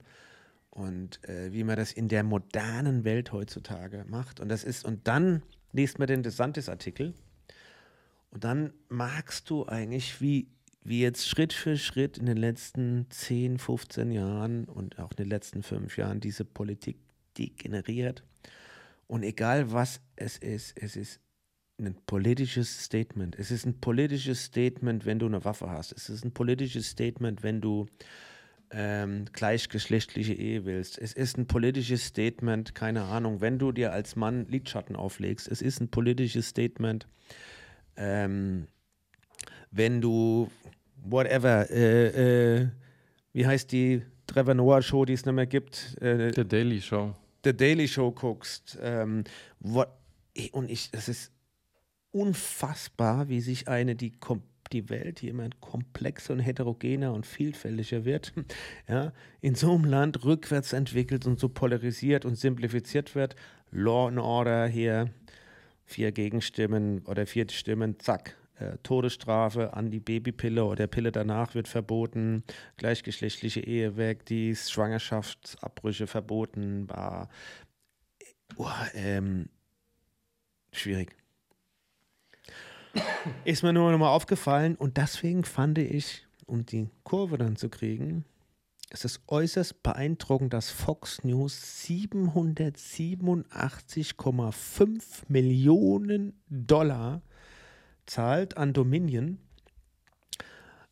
und äh, wie man das in der modernen Welt heutzutage macht. Und das ist, und dann liest man den DeSantis-Artikel und dann magst du eigentlich, wie, wie jetzt Schritt für Schritt in den letzten 10, 15 Jahren und auch in den letzten fünf Jahren diese Politik degeneriert. Und egal was es ist, es ist ein politisches Statement. Es ist ein politisches Statement, wenn du eine Waffe hast. Es ist ein politisches Statement, wenn du ähm, gleichgeschlechtliche Ehe willst. Es ist ein politisches Statement, keine Ahnung, wenn du dir als Mann Lidschatten auflegst. Es ist ein politisches Statement, ähm, wenn du, whatever, äh, äh, wie heißt die Trevor Noah Show, die es nicht mehr gibt? Äh, The Daily Show. The Daily Show guckst. Ähm, what, und ich, es ist unfassbar, wie sich eine, die die Welt, die immer komplexer und heterogener und vielfältiger wird, ja, in so einem Land rückwärts entwickelt und so polarisiert und simplifiziert wird. Law and Order hier, vier Gegenstimmen oder vier Stimmen, zack, äh, Todesstrafe an die Babypille oder Pille danach wird verboten, gleichgeschlechtliche Ehe weg, die Schwangerschaftsabbrüche verboten, war oh, ähm, schwierig. Ist mir nur noch mal aufgefallen und deswegen fand ich, um die Kurve dann zu kriegen, es ist äußerst beeindruckend, dass Fox News 787,5 Millionen Dollar zahlt an Dominion,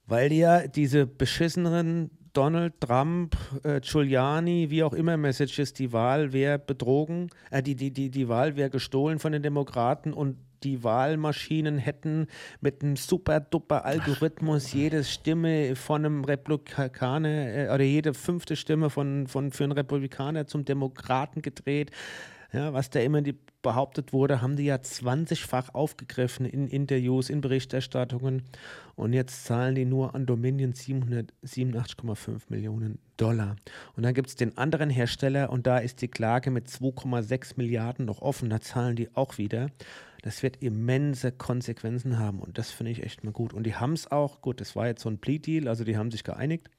weil ja diese beschissenen Donald Trump, äh, Giuliani, wie auch immer Messages, die Wahl wäre betrogen, äh, die, die, die, die Wahl wäre gestohlen von den Demokraten und die Wahlmaschinen hätten mit einem super duper Algorithmus jede Stimme von einem Republikaner äh, oder jede fünfte Stimme von, von, für einen Republikaner zum Demokraten gedreht. Ja, was da immer behauptet wurde, haben die ja 20-fach aufgegriffen in Interviews, in Berichterstattungen. Und jetzt zahlen die nur an Dominion 787,5 Millionen Dollar. Und dann gibt es den anderen Hersteller und da ist die Klage mit 2,6 Milliarden noch offen. Da zahlen die auch wieder. Das wird immense Konsequenzen haben und das finde ich echt mal gut. Und die haben es auch, gut, das war jetzt so ein Plea-Deal, also die haben sich geeinigt.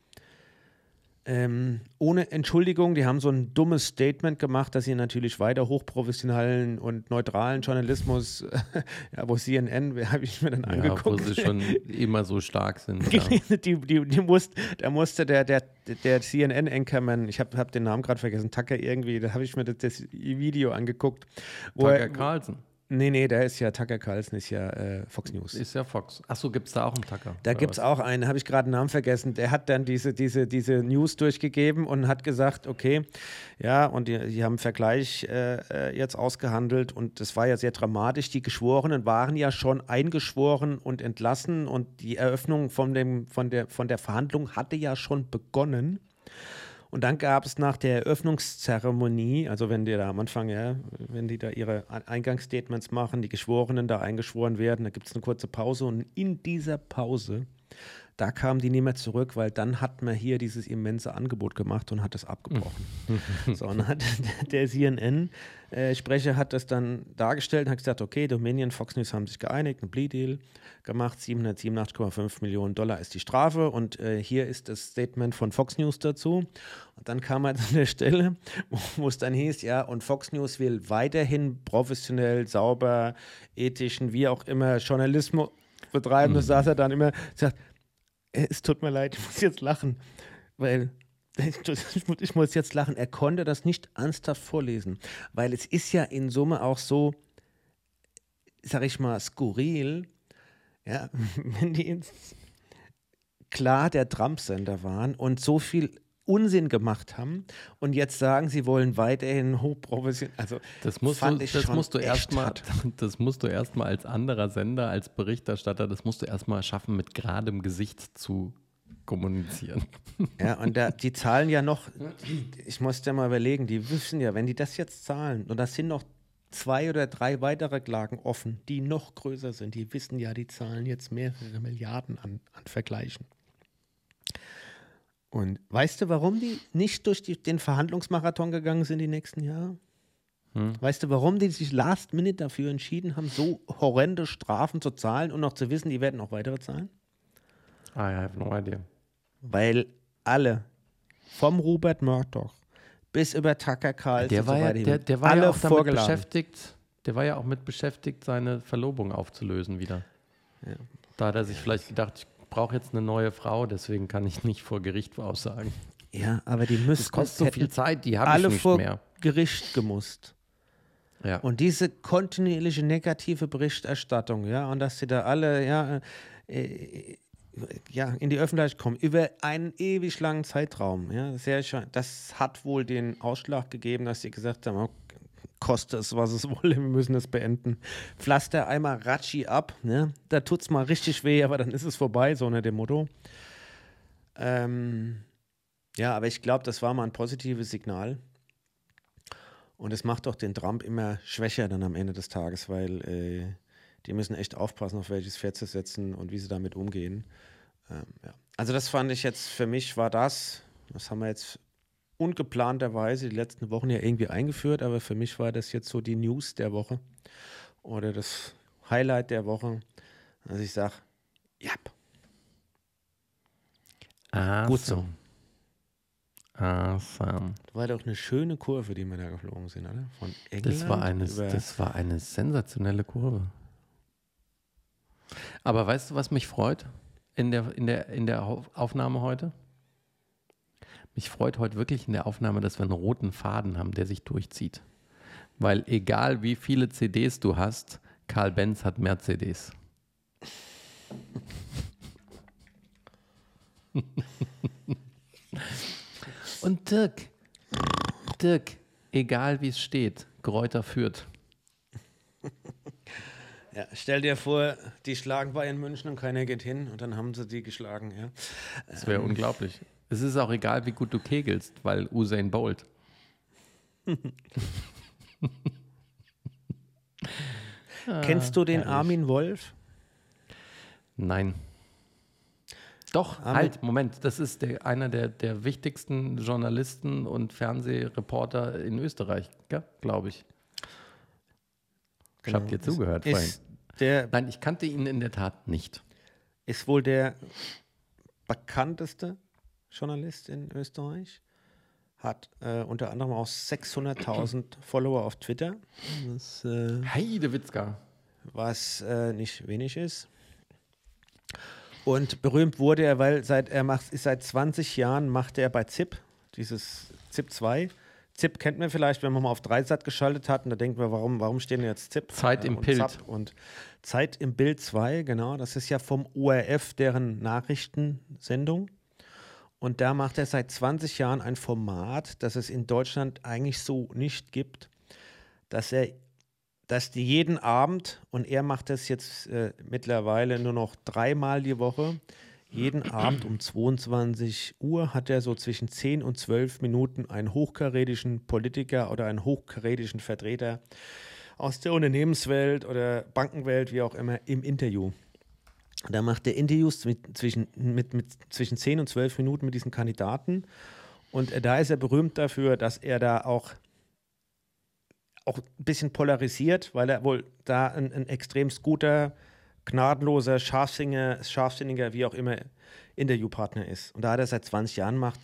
Ähm, ohne Entschuldigung, die haben so ein dummes Statement gemacht, dass sie natürlich weiter hochprofessionellen und neutralen Journalismus, ja, wo CNN, habe ich mir dann angeguckt. Ja, wo sie schon immer so stark sind. Ja. die, die, die musste, da musste der, der, der CNN-Anchorman, ich habe hab den Namen gerade vergessen, Tucker irgendwie, da habe ich mir das, das, Video angeguckt. Tucker Carlson. Nee, nee, der ist ja, Tucker Carlson ist ja äh, Fox News. Ist ja Fox. Achso, gibt es da auch einen Tucker? Da gibt es auch einen, habe ich gerade den Namen vergessen. Der hat dann diese, diese, diese News durchgegeben und hat gesagt, okay, ja, und die, die haben einen Vergleich äh, äh, jetzt ausgehandelt und das war ja sehr dramatisch. Die Geschworenen waren ja schon eingeschworen und entlassen und die Eröffnung von, dem, von, der, von der Verhandlung hatte ja schon begonnen. Und dann gab es nach der Eröffnungszeremonie, also wenn die da am Anfang, ja, wenn die da ihre Eingangsstatements machen, die Geschworenen da eingeschworen werden, da gibt es eine kurze Pause. Und in dieser Pause da kamen die nicht mehr zurück, weil dann hat man hier dieses immense Angebot gemacht und hat es abgebrochen. so, und hat der CNN-Sprecher äh, hat das dann dargestellt und hat gesagt, okay, Dominion, Fox News haben sich geeinigt, ein Plea-Deal gemacht, 787,5 Millionen Dollar ist die Strafe und äh, hier ist das Statement von Fox News dazu. Und dann kam er an der Stelle, wo es dann hieß, ja, und Fox News will weiterhin professionell, sauber, ethischen, wie auch immer, Journalismus betreiben. Mhm. Das saß er dann immer, sagt, es tut mir leid, ich muss jetzt lachen, weil ich muss jetzt lachen. Er konnte das nicht ernsthaft vorlesen, weil es ist ja in Summe auch so, sag ich mal, skurril, ja, wenn die ins klar der Trump-Sender waren und so viel Unsinn gemacht haben und jetzt sagen, sie wollen weiterhin hochprofessionell. Also das musst du, das musst du erstmal, das musst du erstmal als anderer Sender, als Berichterstatter, das musst du erstmal schaffen, mit geradem Gesicht zu kommunizieren. Ja, und da, die zahlen ja noch, ich muss ja mal überlegen, die wissen ja, wenn die das jetzt zahlen, und das sind noch zwei oder drei weitere Klagen offen, die noch größer sind, die wissen ja, die zahlen jetzt mehrere Milliarden an, an Vergleichen. Und weißt du, warum die nicht durch die, den Verhandlungsmarathon gegangen sind die nächsten Jahre? Hm. Weißt du, warum die sich last minute dafür entschieden haben, so horrende Strafen zu zahlen und noch zu wissen, die werden noch weitere zahlen? I have no idea. Weil alle, vom Robert Murdoch bis über Tucker Carlson, der war ja, der, der war ja auch damit beschäftigt, der war ja auch mit beschäftigt, seine Verlobung aufzulösen wieder. Ja. Da hat er sich vielleicht gedacht, ich brauche jetzt eine neue Frau, deswegen kann ich nicht vor Gericht aussagen. Ja, aber die müssen. Das kostet so viel Zeit, die haben alle nicht vor mehr. Gericht gemusst. Ja. Und diese kontinuierliche negative Berichterstattung, ja, und dass sie da alle, ja, äh, ja, in die Öffentlichkeit kommen, über einen ewig langen Zeitraum, ja, sehr schön. Das hat wohl den Ausschlag gegeben, dass sie gesagt haben, okay, koste es, was es wolle, wir müssen es beenden. Pflaster einmal Ratschi ab, ne? da tut es mal richtig weh, aber dann ist es vorbei, so nach dem Motto. Ähm, ja, aber ich glaube, das war mal ein positives Signal. Und es macht auch den Trump immer schwächer dann am Ende des Tages, weil äh, die müssen echt aufpassen, auf welches Pferd sie setzen und wie sie damit umgehen. Ähm, ja. Also das fand ich jetzt, für mich war das, das haben wir jetzt ungeplanterweise die letzten Wochen ja irgendwie eingeführt, aber für mich war das jetzt so die News der Woche oder das Highlight der Woche, dass ich sage, ja. Awesome. Gut so. Awesome. Das war doch eine schöne Kurve, die wir da geflogen sind, oder? Von England das war eine, das war eine sensationelle Kurve. Aber weißt du, was mich freut in der, in der, in der Aufnahme heute? Mich freut heute wirklich in der Aufnahme, dass wir einen roten Faden haben, der sich durchzieht. Weil egal wie viele CDs du hast, Karl Benz hat mehr CDs. Und Dirk, Dirk, egal wie es steht, Kräuter führt. Ja, stell dir vor, die schlagen Bayern München und keiner geht hin und dann haben sie die geschlagen. Ja. Das wäre ähm, unglaublich. Es ist auch egal, wie gut du kegelst, weil Usain Bolt. Kennst du den ah, Armin Wolf? Nein. Doch, Armin. halt, Moment, das ist der, einer der, der wichtigsten Journalisten und Fernsehreporter in Österreich, glaube ich. Ich genau. habe dir zugehört ist vorhin. Nein, ich kannte ihn in der Tat nicht. Ist wohl der bekannteste Journalist in Österreich. Hat äh, unter anderem auch 600.000 Follower auf Twitter. Was, äh, Heide Witzka. Was äh, nicht wenig ist. Und berühmt wurde er, weil seit er macht, ist seit 20 Jahren macht er bei ZIP, dieses ZIP 2. ZIP kennt man vielleicht, wenn man mal auf Dreisat geschaltet hat und da denkt man, warum, warum stehen jetzt ZIP? Zeit im Bild. und Zeit im Bild 2, genau. Das ist ja vom ORF deren Nachrichtensendung. Und da macht er seit 20 Jahren ein Format, das es in Deutschland eigentlich so nicht gibt, dass er, dass die jeden Abend, und er macht das jetzt äh, mittlerweile nur noch dreimal die Woche, jeden Abend um 22 Uhr hat er so zwischen 10 und 12 Minuten einen hochkarätischen Politiker oder einen hochkarätischen Vertreter aus der Unternehmenswelt oder Bankenwelt, wie auch immer, im Interview. Da macht er Interviews mit, zwischen, mit, mit, zwischen 10 und 12 Minuten mit diesen Kandidaten. Und da ist er berühmt dafür, dass er da auch, auch ein bisschen polarisiert, weil er wohl da ein, ein extrem guter, gnadenloser, scharfsinniger, scharfsinniger, wie auch immer, Interviewpartner ist. Und da er seit 20 Jahren macht,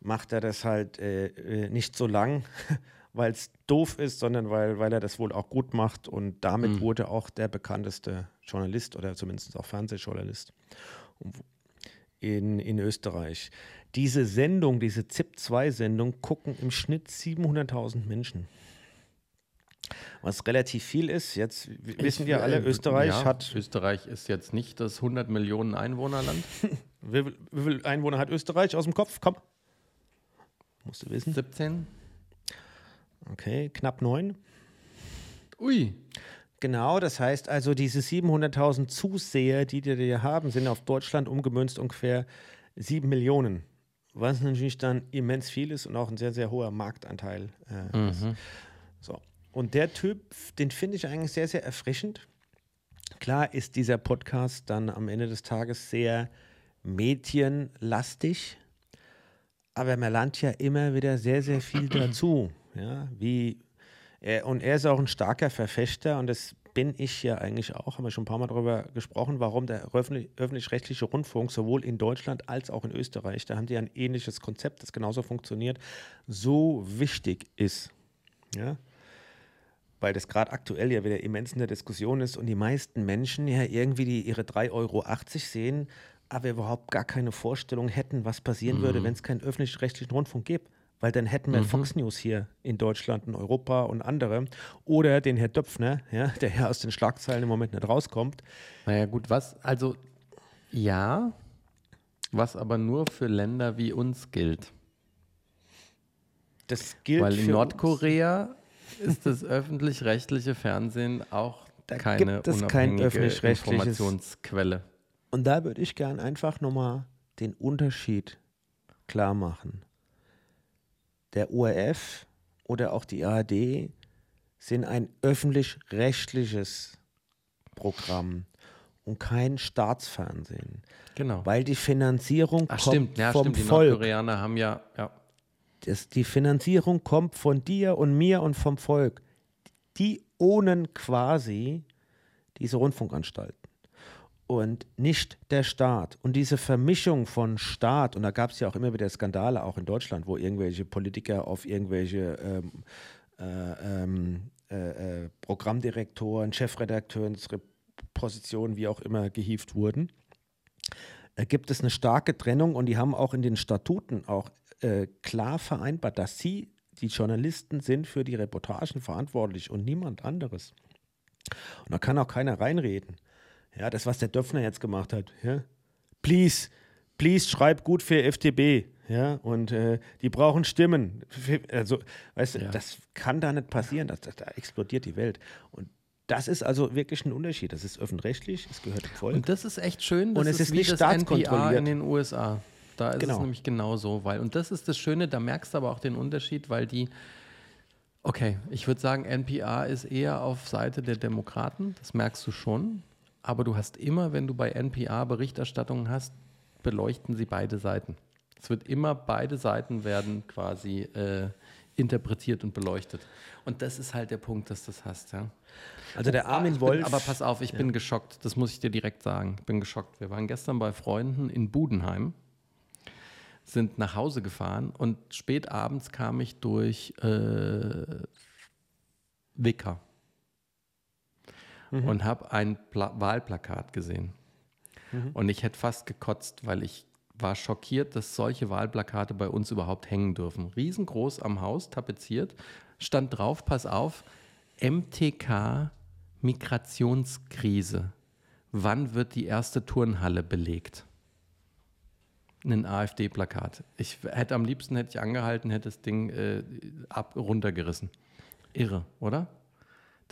macht er das halt äh, äh nicht so lang, weil es doof ist, sondern weil, weil er das wohl auch gut macht. Und damit mhm. wurde auch der bekannteste Journalist oder zumindest auch Fernsehjournalist in, in Österreich. Diese Sendung, diese ZIP-2-Sendung, gucken im Schnitt 700.000 Menschen. Was relativ viel ist, jetzt wissen Ich- wir alle, äh, Österreich ja, hat, Österreich ist jetzt nicht das 100 Millionen Einwohnerland. wie, viel- wie viele Einwohner hat Österreich aus dem Kopf? Komm. Musst du wissen. 17. Okay, knapp neun. Ui. Genau, das heißt also, diese 700.000 Zuseher, die die hier haben, sind auf Deutschland umgemünzt ungefähr 7 Millionen. Was natürlich dann immens viel ist und auch ein sehr, sehr hoher Marktanteil äh, ist. So. Und der Typ, den finde ich eigentlich sehr, sehr erfrischend. Klar ist dieser Podcast dann am Ende des Tages sehr mädchenlastig, aber man lernt ja immer wieder sehr, sehr viel dazu. Ja, wie er, und er ist auch ein starker Verfechter und das bin ich ja eigentlich auch, haben wir schon ein paar Mal darüber gesprochen, warum der öffentlich- öffentlich-rechtliche Rundfunk sowohl in Deutschland als auch in Österreich, da haben die ein ähnliches Konzept, das genauso funktioniert, so wichtig ist. Ja? Weil das gerade aktuell ja wieder immens in der Diskussion ist und die meisten Menschen ja irgendwie die ihre 3,80 Euro sehen, aber überhaupt gar keine Vorstellung hätten, was passieren würde, wenn es keinen öffentlich-rechtlichen Rundfunk gibt. Weil dann hätten wir Fox News hier in Deutschland, in Europa und andere. Oder den Herr Döpfner, ja, der ja aus den Schlagzeilen im Moment nicht rauskommt. Naja, gut, was, also ja, was aber nur für Länder wie uns gilt. Das gilt Weil in für Nordkorea ist das öffentlich-rechtliche Fernsehen auch Da keine gibt es kein unabhängige öffentlich-rechtliches- Informationsquelle. Und da würde ich gern einfach nochmal den Unterschied klar machen. Der ORF oder auch die ARD sind ein öffentlich-rechtliches Programm und kein Staatsfernsehen, Genau. weil die Finanzierung Ach kommt stimmt, ja vom stimmt, die Volk. Nordkoreaner haben ja, ja, Das, die Finanzierung kommt von dir und mir und vom Volk. Die ohnen quasi diese Rundfunkanstalten und nicht der Staat. Und diese Vermischung von Staat, und da gab es ja auch immer wieder Skandale, auch in Deutschland, wo irgendwelche Politiker auf irgendwelche ähm, äh, ähm, äh, äh, Programmdirektoren, Chefredakteuren, Positionen, wie auch immer, gehievt wurden äh, gibt es eine starke Trennung und die haben auch in den Statuten auch äh, klar vereinbart, dass sie, die Journalisten, sind für die Reportagen verantwortlich und niemand anderes. Und da kann auch keiner reinreden. Ja, das, was der Döpfner jetzt gemacht hat. Ja? Please, please schreib gut für FDB. Ja, und äh, die brauchen Stimmen. Also, weißt du, Ja. das kann da nicht passieren. Das, das, da explodiert die Welt. Und das ist also wirklich ein Unterschied. Das ist öffentlich-rechtlich, es gehört dem Volk. Und das ist echt schön. Das Und es ist wie nicht staatskontrolliert. in den USA. Da ist Genau. es nämlich genauso, weil und das ist das Schöne. Da merkst du aber auch den Unterschied, weil die Okay, ich würde sagen, NPR ist eher auf Seite der Demokraten. Das merkst du schon. Aber du hast immer, wenn du bei NPR Berichterstattungen hast, beleuchten sie beide Seiten. Es wird immer beide Seiten werden quasi äh, interpretiert und beleuchtet. Und das ist halt der Punkt, dass du das hast, ja. Also der Armin Ich Wolf. Bin, aber pass auf, ich bin geschockt. Das muss ich dir direkt sagen. Ich bin geschockt. Wir waren gestern bei Freunden in Budenheim, sind nach Hause gefahren und spät abends kam ich durch äh, Wicker und habe ein Pla Wahlplakat gesehen. Und ich hätte fast gekotzt, weil ich war schockiert, dass solche Wahlplakate bei uns überhaupt hängen dürfen. Riesengroß am Haus, tapeziert, stand drauf, pass auf, MTK Migrationskrise. Wann wird die erste Turnhalle belegt? Ein AfD-Plakat. Ich hätte am liebsten hätte ich angehalten, hätte das Ding äh, ab, runtergerissen. Irre, oder?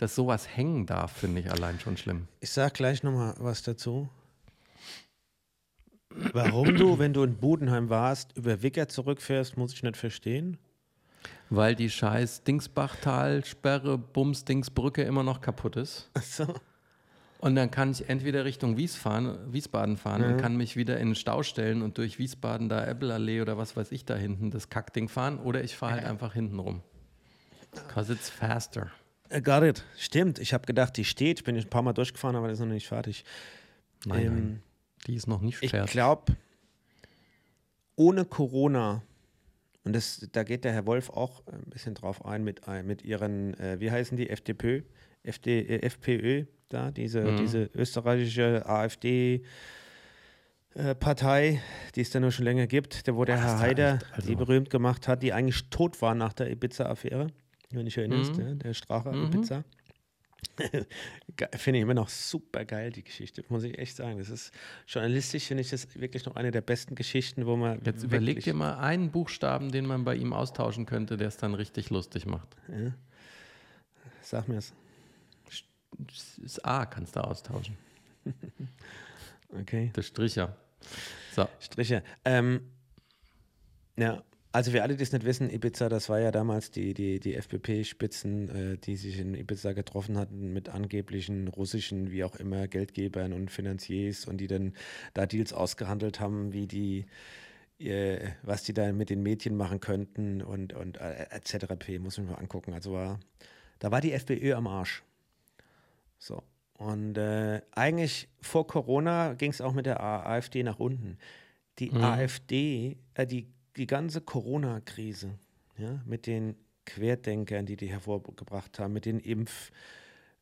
Dass sowas hängen darf, finde ich allein schon schlimm. Ich sag gleich nochmal was dazu. Warum du, wenn du in Budenheim warst, über Wicker zurückfährst, muss ich nicht verstehen. Weil die scheiß Dingsbachtal-Sperre, Bums, Dingsbrücke immer noch kaputt ist. Achso. Und dann kann ich entweder Richtung Wies fahren, Wiesbaden fahren und kann mich wieder in den Stau stellen und durch Wiesbaden da Äppelallee oder was weiß ich da hinten das Kackding fahren oder ich fahre halt einfach hinten rum. Because it's faster. Äh, Got it. Stimmt. Ich habe gedacht, die steht. Bin ich ein paar Mal durchgefahren, aber das ist noch nicht fertig. Nein, Ähm, nein. Die ist noch nicht Ich fertig. glaube, ohne Corona, und das, da geht der Herr Wolf auch ein bisschen drauf ein mit, ein- mit ihren, äh, wie heißen die, FDP, FD, äh, FPÖ, da, diese, Mhm. diese österreichische AfD. äh, Partei, die es da nur schon länger gibt, der, wo der Ah, Herr echt, also- die berühmt gemacht hat, die eigentlich tot war nach der Ibiza-Affäre. Wenn ich erinnerst, Mhm. ja, der Strache Mhm. Ge- Finde ich immer noch super geil, die Geschichte, muss ich echt sagen. Das ist journalistisch, finde ich das wirklich noch eine der besten Geschichten, wo man. Jetzt überleg dir mal einen Buchstaben, den man bei ihm austauschen könnte, der es dann richtig lustig macht. Ja. Sag mir es. Das A kannst du austauschen. Okay. Der Stricher. So. Striche. Ähm, ja, also wir alle, die es nicht wissen, Ibiza, das war ja damals die, die, die FPP-Spitzen, äh, die sich in Ibiza getroffen hatten mit angeblichen russischen, wie auch immer, Geldgebern und Finanziers und die dann da Deals ausgehandelt haben, wie die, äh, was die da mit den Mädchen machen könnten und, und äh, etc. p. Muss man mal angucken. Also war, da war die FPÖ am Arsch. So. Und äh, eigentlich vor Corona ging es auch mit der AfD nach unten. Die AfD, äh, die, die ganze Corona-Krise, ja, mit den Querdenkern, die die hervorgebracht haben, mit den Impf-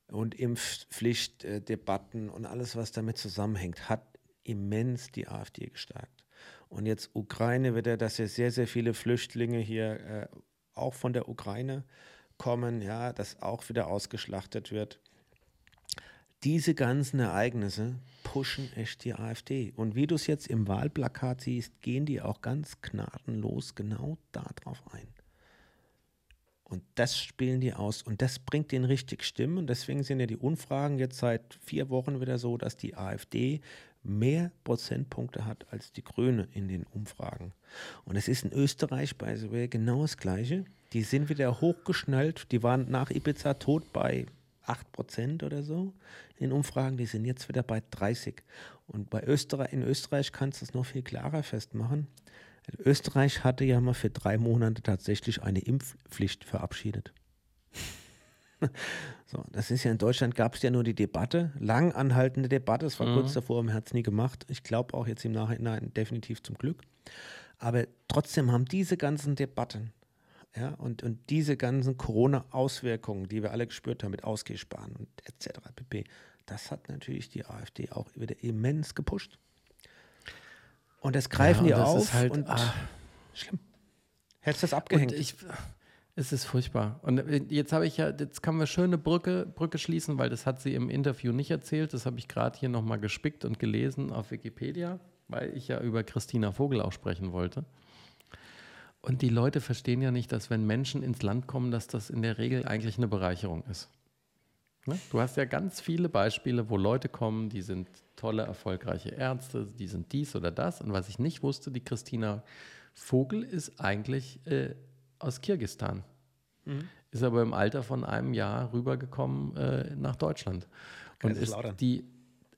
und Impfpflichtdebatten und alles, was damit zusammenhängt, hat immens die AfD gestärkt. Und jetzt Ukraine wieder, dass ja sehr, sehr viele Flüchtlinge hier äh, auch von der Ukraine kommen, ja, dass auch wieder ausgeschlachtet wird diese ganzen Ereignisse pushen echt die AfD. Und wie du es jetzt im Wahlplakat siehst, gehen die auch ganz gnadenlos genau darauf ein. Und das spielen die aus. Und das bringt den richtig Stimmen. Und deswegen sind ja die Umfragen jetzt seit vier Wochen wieder so, dass die AfD mehr Prozentpunkte hat als die Grüne in den Umfragen. Und es ist in Österreich by the way genau das Gleiche. Die sind wieder hochgeschnallt. Die waren nach Ibiza tot bei 8% oder so in Umfragen. Die sind jetzt wieder bei 30. Und bei Österreich, in Österreich kannst du es noch viel klarer festmachen. Österreich hatte ja mal für drei Monate tatsächlich eine Impfpflicht verabschiedet. so, das ist ja in Deutschland gab es ja nur die Debatte, lang anhaltende Debatte. Es war kurz davor, man hat es nie gemacht. Ich glaube auch jetzt im Nachhinein definitiv zum Glück. Aber trotzdem haben diese ganzen Debatten ja, und, und diese ganzen Corona-Auswirkungen, die wir alle gespürt haben mit Ausgehsparen und etc. pp., das hat natürlich die AfD auch wieder immens gepusht. Und das greifen Ja, die und das auf ist halt, und ah. schlimm. Hättest du das abgehängt? Ich, es ist furchtbar. Und jetzt habe ich ja, jetzt kann wir schöne Brücke, Brücke schließen, weil das hat sie im Interview nicht erzählt. Das habe ich gerade hier nochmal gespickt und gelesen auf Wikipedia, weil ich ja über Christina Vogel auch sprechen wollte. Und die Leute verstehen ja nicht, dass wenn Menschen ins Land kommen, dass das in der Regel eigentlich eine Bereicherung ist. Ne? Du hast ja ganz viele Beispiele, wo Leute kommen, die sind tolle, erfolgreiche Ärzte, die sind dies oder das. Und was ich nicht wusste, die Christina Vogel ist eigentlich äh, aus Kirgistan. Ist aber im Alter von einem Jahr rübergekommen äh, nach Deutschland. Und ist, die,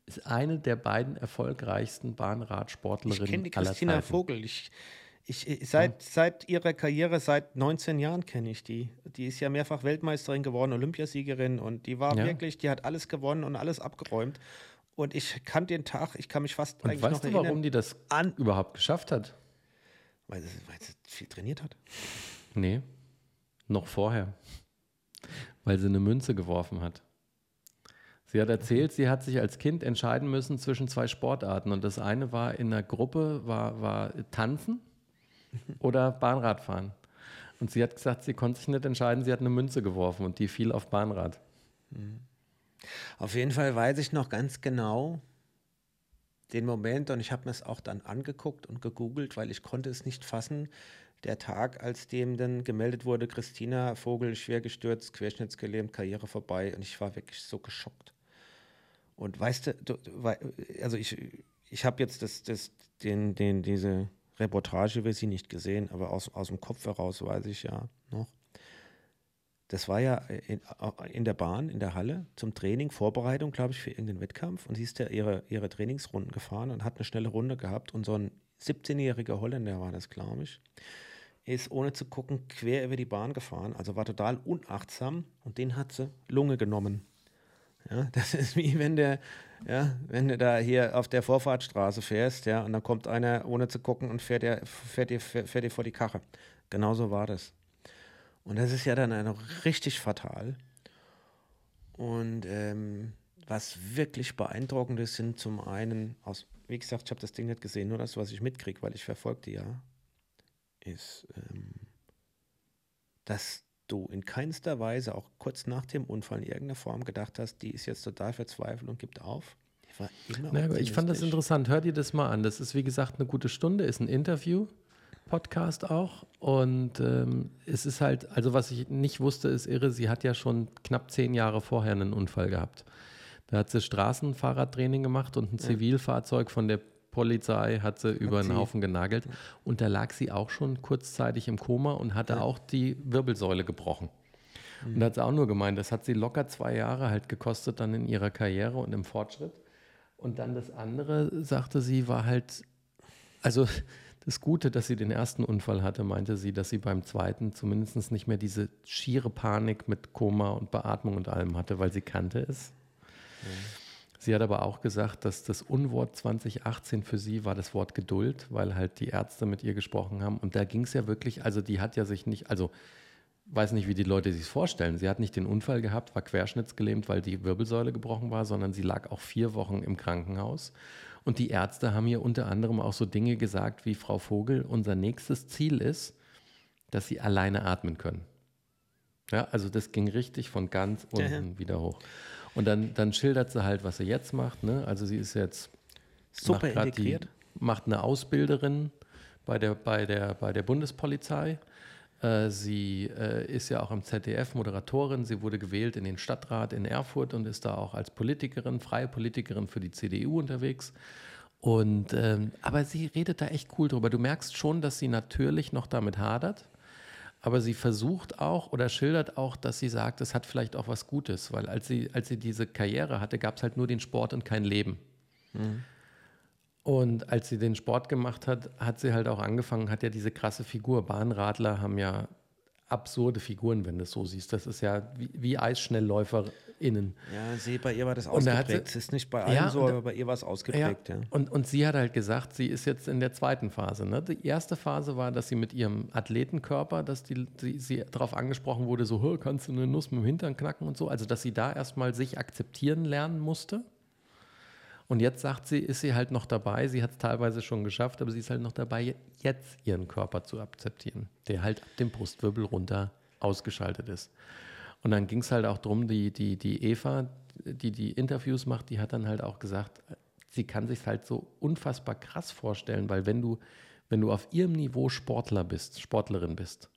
ist eine der beiden erfolgreichsten Bahnradsportlerinnen Ich kenne die Christina. Vogel. Ich, ich, ich, seit, seit ihrer Karriere, seit 19 Jahren kenne ich die. Die ist ja mehrfach Weltmeisterin geworden, Olympiasiegerin und die war Ja. wirklich, die hat alles gewonnen und alles abgeräumt. Und ich kann den Tag, ich kann mich fast Und eigentlich weißt noch du, erinnern, warum die das an, überhaupt geschafft hat? weil, sie, weil sie viel trainiert hat. Nee, noch vorher. Weil sie eine Münze geworfen hat. Sie hat erzählt, sie hat sich als Kind entscheiden müssen zwischen zwei Sportarten. Und das eine war in der Gruppe, war, war Tanzen oder Bahnradfahren. Und sie hat gesagt, sie konnte sich nicht entscheiden, sie hat eine Münze geworfen und die fiel auf Bahnrad. Auf jeden Fall weiß ich noch ganz genau den Moment und ich habe mir es auch dann angeguckt und gegoogelt, weil ich konnte es nicht fassen. Der Tag, als dem dann gemeldet wurde, Christina Vogel schwer gestürzt, querschnittsgelähmt, Karriere vorbei und ich war wirklich so geschockt. Und weißt du, du, also ich, ich habe jetzt das, das, den, den, diese Reportage über sie nicht gesehen, aber aus, aus dem Kopf heraus weiß ich ja noch. Das war ja in, in der Bahn, in der Halle zum Training, Vorbereitung, glaube ich, für irgendeinen Wettkampf. Und sie ist ja ihre, ihre Trainingsrunden gefahren und hat eine schnelle Runde gehabt. Und so ein 17-jähriger Holländer war das, glaube ich, ist ohne zu gucken quer über die Bahn gefahren. Also war total unachtsam und den hat sie Lunge genommen. Ja, das ist wie wenn der, ja, wenn du da hier auf der Vorfahrtsstraße fährst, ja, und dann kommt einer ohne zu gucken und fährt dir, fährt dir, fährt dir vor die Karre. Genauso war das. Und das ist ja dann auch richtig fatal. Und ähm, was wirklich beeindruckend ist, sind zum einen, aus, wie gesagt, ich habe das Ding nicht gesehen, nur das, was ich mitkriege, weil ich verfolgte ja, ist, ähm, dass du in keinster Weise, auch kurz nach dem Unfall, in irgendeiner Form gedacht hast, die ist jetzt total verzweifelt und gibt auf? Die war immer naja, Ich fand das interessant. Hör dir das mal an. Das ist, wie gesagt, eine gute Stunde, ist ein Interview. Podcast auch. Und ähm, es ist halt, also was ich nicht wusste, ist irre, sie hat ja schon knapp zehn Jahre vorher einen Unfall gehabt. Da hat sie Straßenfahrradtraining gemacht und ein. Zivilfahrzeug von der Polizei hat sie über einen Haufen genagelt. Und da lag sie auch schon kurzzeitig im Koma und hatte ja. auch die Wirbelsäule gebrochen. Mhm. Und da hat sie auch nur gemeint, das hat sie locker zwei Jahre halt gekostet dann in ihrer Karriere und im Fortschritt. Und dann das andere, sagte sie, war halt, also das Gute, dass sie den ersten Unfall hatte, meinte sie, dass sie beim zweiten zumindest nicht mehr diese schiere Panik mit Koma und Beatmung und allem hatte, weil sie kannte es. Mhm. Sie hat aber auch gesagt, dass das Unwort 2018 für sie war das Wort Geduld, weil halt die Ärzte mit ihr gesprochen haben. Und da ging es ja wirklich, also die hat ja sich nicht, also weiß nicht, wie die Leute sich vorstellen. Sie hat nicht den Unfall gehabt, war querschnittsgelähmt, weil die Wirbelsäule gebrochen war, sondern sie lag auch vier Wochen im Krankenhaus. Und die Ärzte haben ihr unter anderem auch so Dinge gesagt wie Frau Vogel, unser nächstes Ziel ist, dass sie alleine atmen können. Ja, also das ging richtig von ganz unten ja. wieder hoch. Und dann, dann schildert sie halt, was sie jetzt macht. Ne? Also sie ist jetzt super integriert. Die, macht eine Ausbilderin bei der, bei der, bei der Bundespolizei. Äh, sie äh, ist ja auch im ZDF Moderatorin. Sie wurde gewählt in den Stadtrat in Erfurt und ist da auch als Politikerin, freie Politikerin für die CDU unterwegs. Und, ähm, aber sie redet da echt cool drüber. Du merkst schon, dass sie natürlich noch damit hadert aber sie versucht auch oder schildert auch, dass sie sagt, es hat vielleicht auch was Gutes, weil als sie, als sie diese Karriere hatte, gab es halt nur den Sport und kein Leben. Mhm. Und als sie den Sport gemacht hat, hat sie halt auch angefangen, hat ja diese krasse Figur. Bahnradler haben ja absurde Figuren, wenn du es so siehst. Das ist ja wie, wie EisschnellläuferInnen. Ja, sie, bei ihr war das ausgeprägt. Es ist nicht bei allen ja, so, aber bei ihr war es ausgeprägt. Ja. ja. Und, und sie hat halt gesagt, sie ist jetzt in der zweiten Phase. Ne? Die erste Phase war, dass sie mit ihrem Athletenkörper, dass die, die, sie darauf angesprochen wurde, so, kannst du eine Nuss mit dem Hintern knacken und so. Also, dass sie da erstmal sich akzeptieren lernen musste. Und jetzt sagt sie, ist sie halt noch dabei, sie hat es teilweise schon geschafft, aber sie ist halt noch dabei, jetzt ihren Körper zu akzeptieren, der halt ab dem Brustwirbel runter ausgeschaltet ist. Und dann ging es halt auch darum, die, die, die Eva, die die Interviews macht, die hat dann halt auch gesagt, sie kann sich halt so unfassbar krass vorstellen, weil wenn du, wenn du auf ihrem Niveau Sportler bist, Sportlerin bist,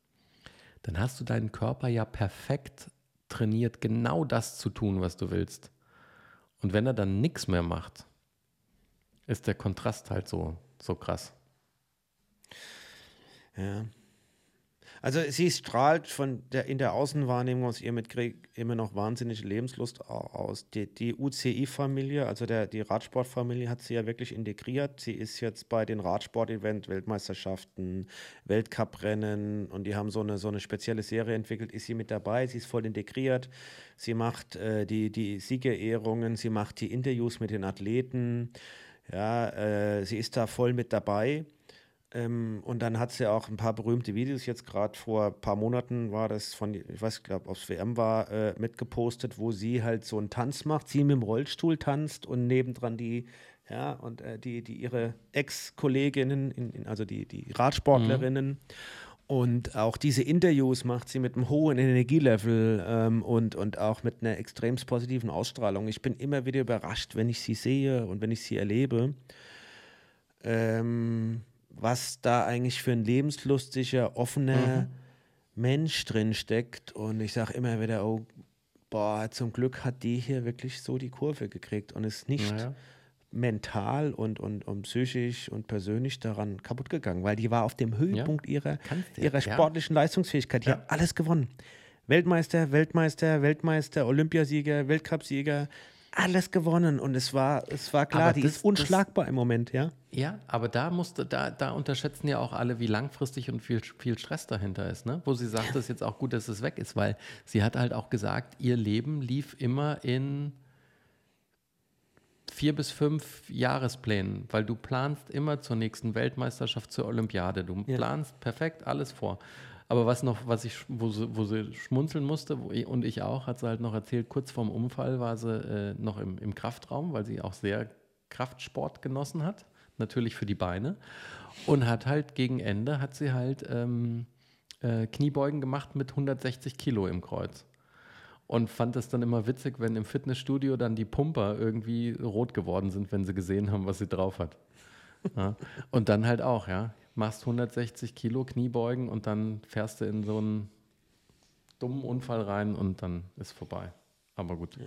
dann hast du deinen Körper ja perfekt trainiert, genau das zu tun, was du willst. Und wenn er dann nichts mehr macht, ist der Kontrast halt so, so krass. Ja. Also sie strahlt von der, in der Außenwahrnehmung aus ihr mit Krieg immer noch wahnsinnige Lebenslust aus. Die, die UCI-Familie, also der, die Radsportfamilie, hat sie ja wirklich integriert. Sie ist jetzt bei den Radsport-Event, Weltmeisterschaften, Weltcuprennen und die haben so eine, so eine spezielle Serie entwickelt. Ist sie mit dabei? Sie ist voll integriert. Sie macht äh, die, die Siegerehrungen, sie macht die Interviews mit den Athleten. Ja, äh, sie ist da voll mit dabei. Ähm, und dann hat sie auch ein paar berühmte Videos, jetzt gerade vor ein paar Monaten war das von, ich weiß, glaube, aufs WM war, äh, mitgepostet, wo sie halt so einen Tanz macht, sie mit dem Rollstuhl tanzt und nebendran die, ja, und äh, die, die ihre Ex-Kolleginnen, also die, die Radsportlerinnen. Mhm. Und auch diese Interviews macht sie mit einem hohen Energielevel ähm, und, und auch mit einer extrem positiven Ausstrahlung. Ich bin immer wieder überrascht, wenn ich sie sehe und wenn ich sie erlebe. Ähm, was da eigentlich für ein lebenslustiger, offener mhm. Mensch drin steckt. Und ich sage immer wieder, oh, boah, zum Glück hat die hier wirklich so die Kurve gekriegt und ist nicht naja. mental und, und, und psychisch und persönlich daran kaputt gegangen, weil die war auf dem Höhepunkt ja. ihrer, ihrer sportlichen ja. Leistungsfähigkeit. Die ja. hat alles gewonnen. Weltmeister, Weltmeister, Weltmeister, Olympiasieger, Weltcupsieger, alles gewonnen und es war, es war klar, aber die das, ist unschlagbar das, im Moment, ja. Ja, aber da musste, da, da unterschätzen ja auch alle, wie langfristig und viel, viel Stress dahinter ist, ne? Wo sie sagt, es ist jetzt auch gut, dass es weg ist, weil sie hat halt auch gesagt, ihr Leben lief immer in vier bis fünf Jahresplänen, weil du planst immer zur nächsten Weltmeisterschaft, zur Olympiade. Du ja. planst perfekt alles vor. Aber was noch, was ich, wo sie, wo sie schmunzeln musste, ich, und ich auch, hat sie halt noch erzählt, kurz vorm Unfall war sie äh, noch im, im Kraftraum, weil sie auch sehr Kraftsport genossen hat, natürlich für die Beine. Und hat halt gegen Ende, hat sie halt ähm, äh, Kniebeugen gemacht mit 160 Kilo im Kreuz. Und fand es dann immer witzig, wenn im Fitnessstudio dann die Pumper irgendwie rot geworden sind, wenn sie gesehen haben, was sie drauf hat. Ja. Und dann halt auch, ja. Machst 160 Kilo Kniebeugen und dann fährst du in so einen dummen Unfall rein und dann ist vorbei. Aber gut. Ja.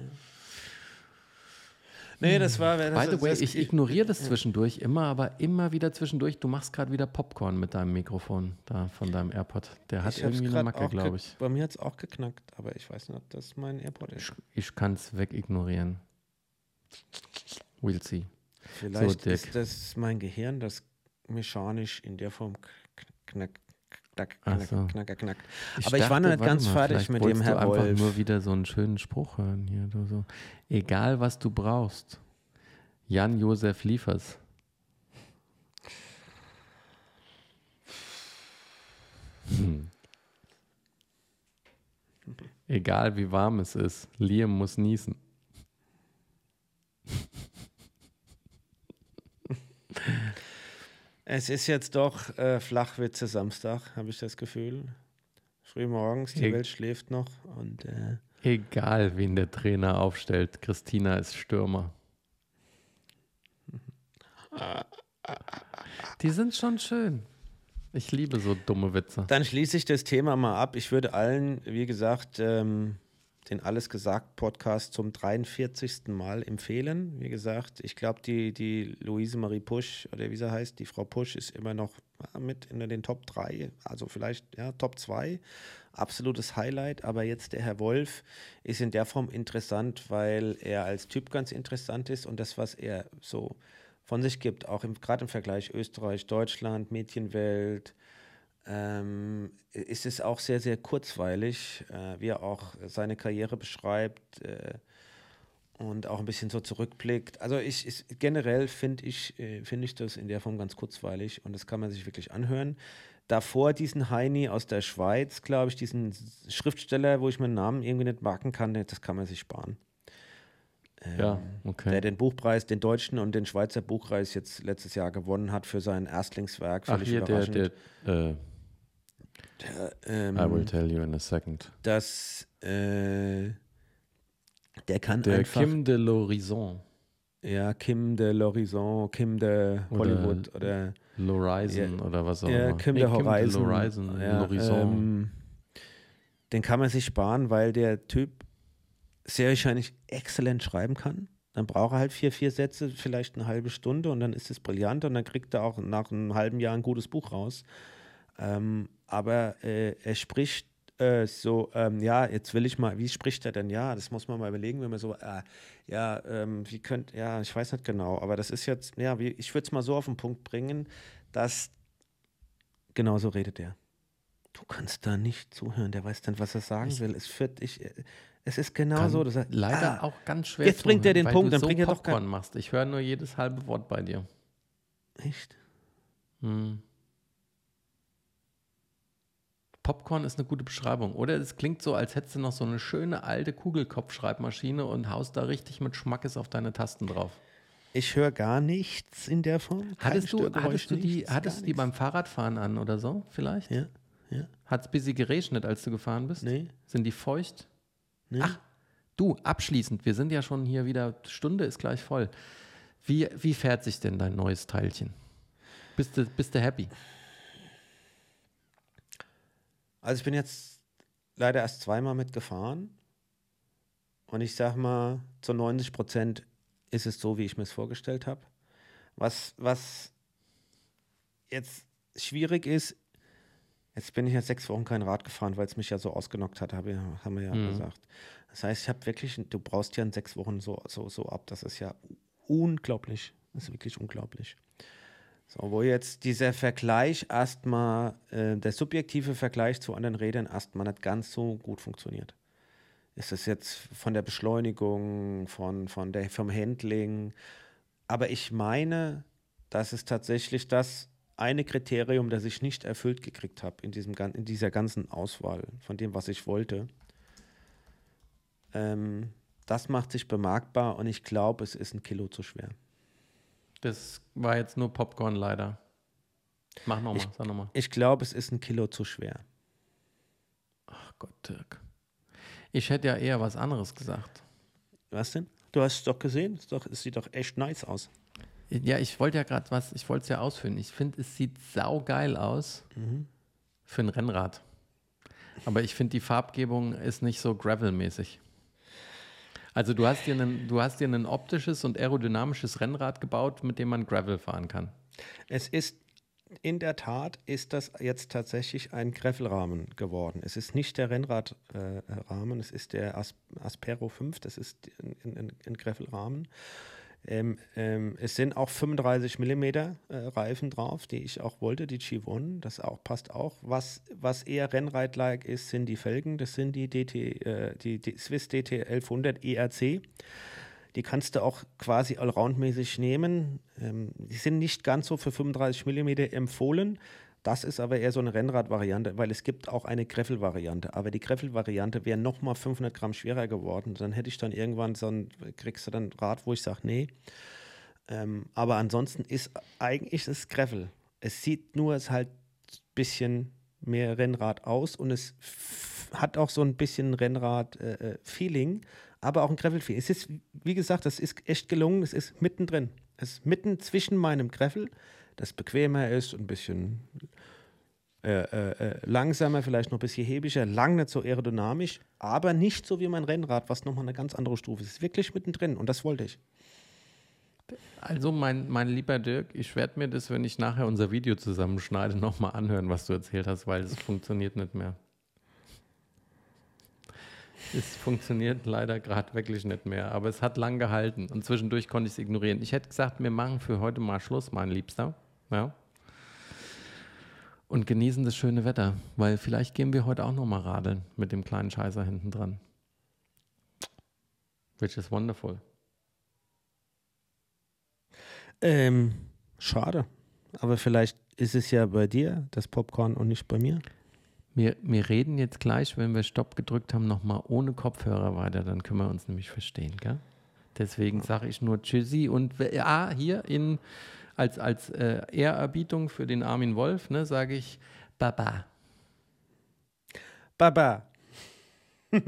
Nee, das war. Das, By the way, ich ignoriere das zwischendurch immer, aber immer wieder zwischendurch. Du machst gerade wieder Popcorn mit deinem Mikrofon da von deinem AirPod. Der hat irgendwie eine Macke, glaube ich. Bei mir hat es auch geknackt, aber ich weiß nicht, ob das mein AirPod ist. Ich, ich kann es wegignorieren. We'll see. Vielleicht so, ist das mein Gehirn, das mechanisch in der Form knackt knack, knack, so. knack, knack. Ich Aber dachte, ich war noch nicht ganz mal, fertig mit dem Herr du einfach Wolf. nur wieder so einen schönen Spruch hören hier. Du so. Egal, was du brauchst. Jan-Josef Liefers. Hm. Egal wie warm es ist, Liam muss niesen. Es ist jetzt doch äh, Flachwitze Samstag, habe ich das Gefühl. Frühmorgens, die e Welt schläft noch. Und, äh Egal, wen der Trainer aufstellt, Christina ist Stürmer. Die sind schon schön. Ich liebe so dumme Witze. Dann schließe ich das Thema mal ab. Ich würde allen, wie gesagt, ähm, den Alles gesagt Podcast zum 43. Mal empfehlen. Wie gesagt, ich glaube, die, die Luise Marie Pusch oder wie sie heißt, die Frau Pusch ist immer noch mit in den Top 3, also vielleicht ja, Top 2. Absolutes Highlight. Aber jetzt der Herr Wolf ist in der Form interessant, weil er als Typ ganz interessant ist und das, was er so von sich gibt, auch gerade im Vergleich Österreich, Deutschland, Mädchenwelt, ähm, ist es auch sehr, sehr kurzweilig, äh, wie er auch seine Karriere beschreibt äh, und auch ein bisschen so zurückblickt. Also ich, ich generell finde ich, äh, find ich das in der Form ganz kurzweilig und das kann man sich wirklich anhören. Davor diesen Heini aus der Schweiz, glaube ich, diesen Schriftsteller, wo ich meinen Namen irgendwie nicht marken kann, das kann man sich sparen. Ähm, ja, okay. Der den Buchpreis, den deutschen und den Schweizer Buchpreis jetzt letztes Jahr gewonnen hat für sein Erstlingswerk. Ach, hier, der, der äh, der, ähm, I will tell you in a second. Das, äh, der kann der einfach... Kim de l'Horizon. Ja, Kim de l'Horizon, Kim de Hollywood oder... L'Horizon ja, oder was auch immer. Ja, Kim nee, de Horizon. Kim de Horizon, ja, ähm, den kann man sich sparen, weil der Typ sehr wahrscheinlich exzellent schreiben kann. Dann braucht er halt vier, vier Sätze, vielleicht eine halbe Stunde und dann ist es brillant und dann kriegt er auch nach einem halben Jahr ein gutes Buch raus. Ähm, aber äh, er spricht äh, so, ähm, ja, jetzt will ich mal, wie spricht er denn? Ja, das muss man mal überlegen, wenn man so, äh, ja, ähm, wie könnt, ja, ich weiß nicht genau, aber das ist jetzt, ja, wie, ich würde es mal so auf den Punkt bringen, dass genau so redet er. Du kannst da nicht zuhören, der weiß dann, was er sagen ich will. Es führt dich, äh, es ist genau so. Er, leider ah, auch ganz schwer. Jetzt bringt er den Punkt, dann so bringt er doch keinen. machst. Ich höre nur jedes halbe Wort bei dir. Echt? Hm. Popcorn ist eine gute Beschreibung, oder? Es klingt so, als hättest du noch so eine schöne alte Kugelkopfschreibmaschine und haust da richtig mit Schmackes auf deine Tasten drauf. Ich höre gar nichts in der Form. Hattest du, hattest du die, hattest du die beim Fahrradfahren an oder so, vielleicht? Ja. ja. Hat es bisschen geregnet, als du gefahren bist? Nee. Sind die feucht? Nee. Ach, du, abschließend, wir sind ja schon hier wieder, Stunde ist gleich voll. Wie, wie fährt sich denn dein neues Teilchen? Bist du, bist du happy? Also ich bin jetzt leider erst zweimal mitgefahren. Und ich sag mal, zu 90 Prozent ist es so, wie ich mir es vorgestellt habe. Was, was jetzt schwierig ist, jetzt bin ich ja sechs Wochen kein Rad gefahren, weil es mich ja so ausgenockt hat, habe, haben wir ja mhm. gesagt. Das heißt, ich habe wirklich, du brauchst ja in sechs Wochen so, so, so ab. Das ist ja unglaublich. Das ist wirklich unglaublich. So, wo jetzt dieser Vergleich erstmal, äh, der subjektive Vergleich zu anderen Rädern erstmal nicht ganz so gut funktioniert. Ist es jetzt von der Beschleunigung, von, von der, vom Handling. Aber ich meine, dass es tatsächlich das eine Kriterium, das ich nicht erfüllt gekriegt habe in, in dieser ganzen Auswahl von dem, was ich wollte. Ähm, das macht sich bemerkbar und ich glaube, es ist ein Kilo zu schwer. Das war jetzt nur Popcorn leider. Mach nochmal, sag nochmal. Ich glaube, es ist ein Kilo zu schwer. Ach Gott, Dirk. Ich hätte ja eher was anderes gesagt. Was denn? Du hast es doch gesehen. Es, doch, es sieht doch echt nice aus. Ja, ich wollte ja gerade was, ich wollte es ja ausführen. Ich finde, es sieht saugeil aus für ein Rennrad. Aber ich finde, die Farbgebung ist nicht so Gravel-mäßig. Also du hast, dir einen, du hast dir ein optisches und aerodynamisches Rennrad gebaut, mit dem man Gravel fahren kann. Es ist in der Tat ist das jetzt tatsächlich ein Greffelrahmen geworden. Es ist nicht der Rennradrahmen, es ist der As Aspero 5, das ist ein, ein, ein Greffelrahmen. Ähm, ähm, es sind auch 35 mm äh, Reifen drauf, die ich auch wollte, die G1, das auch passt auch. Was, was eher Rennrad-like ist, sind die Felgen, das sind die, DT, äh, die, die Swiss DT 1100 ERC. Die kannst du auch quasi allroundmäßig nehmen. Ähm, die sind nicht ganz so für 35 mm empfohlen. Das ist aber eher so eine Rennrad-Variante, weil es gibt auch eine Greffel-Variante. Aber die Greffel-Variante wäre nochmal 500 Gramm schwerer geworden. Dann hätte ich dann irgendwann so ein, kriegst du dann Rad, wo ich sage, nee. Ähm, aber ansonsten ist eigentlich das Greffel. Es sieht nur es halt ein bisschen mehr Rennrad aus und es hat auch so ein bisschen Rennrad-Feeling, aber auch ein Greffel-Feeling. Es ist, wie gesagt, das ist echt gelungen. Es ist mittendrin. Es ist mitten zwischen meinem Greffel, das bequemer ist und ein bisschen äh, äh, langsamer, vielleicht noch ein bisschen hebiger, lang nicht so aerodynamisch, aber nicht so wie mein Rennrad, was nochmal eine ganz andere Stufe ist wirklich mittendrin und das wollte ich. Also, mein, mein lieber Dirk, ich werde mir das, wenn ich nachher unser Video zusammenschneide, nochmal anhören, was du erzählt hast, weil es funktioniert nicht mehr. Es funktioniert leider gerade wirklich nicht mehr, aber es hat lang gehalten und zwischendurch konnte ich es ignorieren. Ich hätte gesagt, wir machen für heute mal Schluss, mein Liebster. Ja. Und genießen das schöne Wetter, weil vielleicht gehen wir heute auch nochmal radeln mit dem kleinen Scheißer hinten dran. Which is wonderful. Ähm, schade. Aber vielleicht ist es ja bei dir das Popcorn und nicht bei mir. Wir, wir reden jetzt gleich, wenn wir Stopp gedrückt haben, nochmal ohne Kopfhörer weiter, dann können wir uns nämlich verstehen, gell? Deswegen sage ich nur Tschüssi und ja, hier in, als, als äh, Ehrerbietung für den Armin Wolf, ne, sage ich Baba. Baba.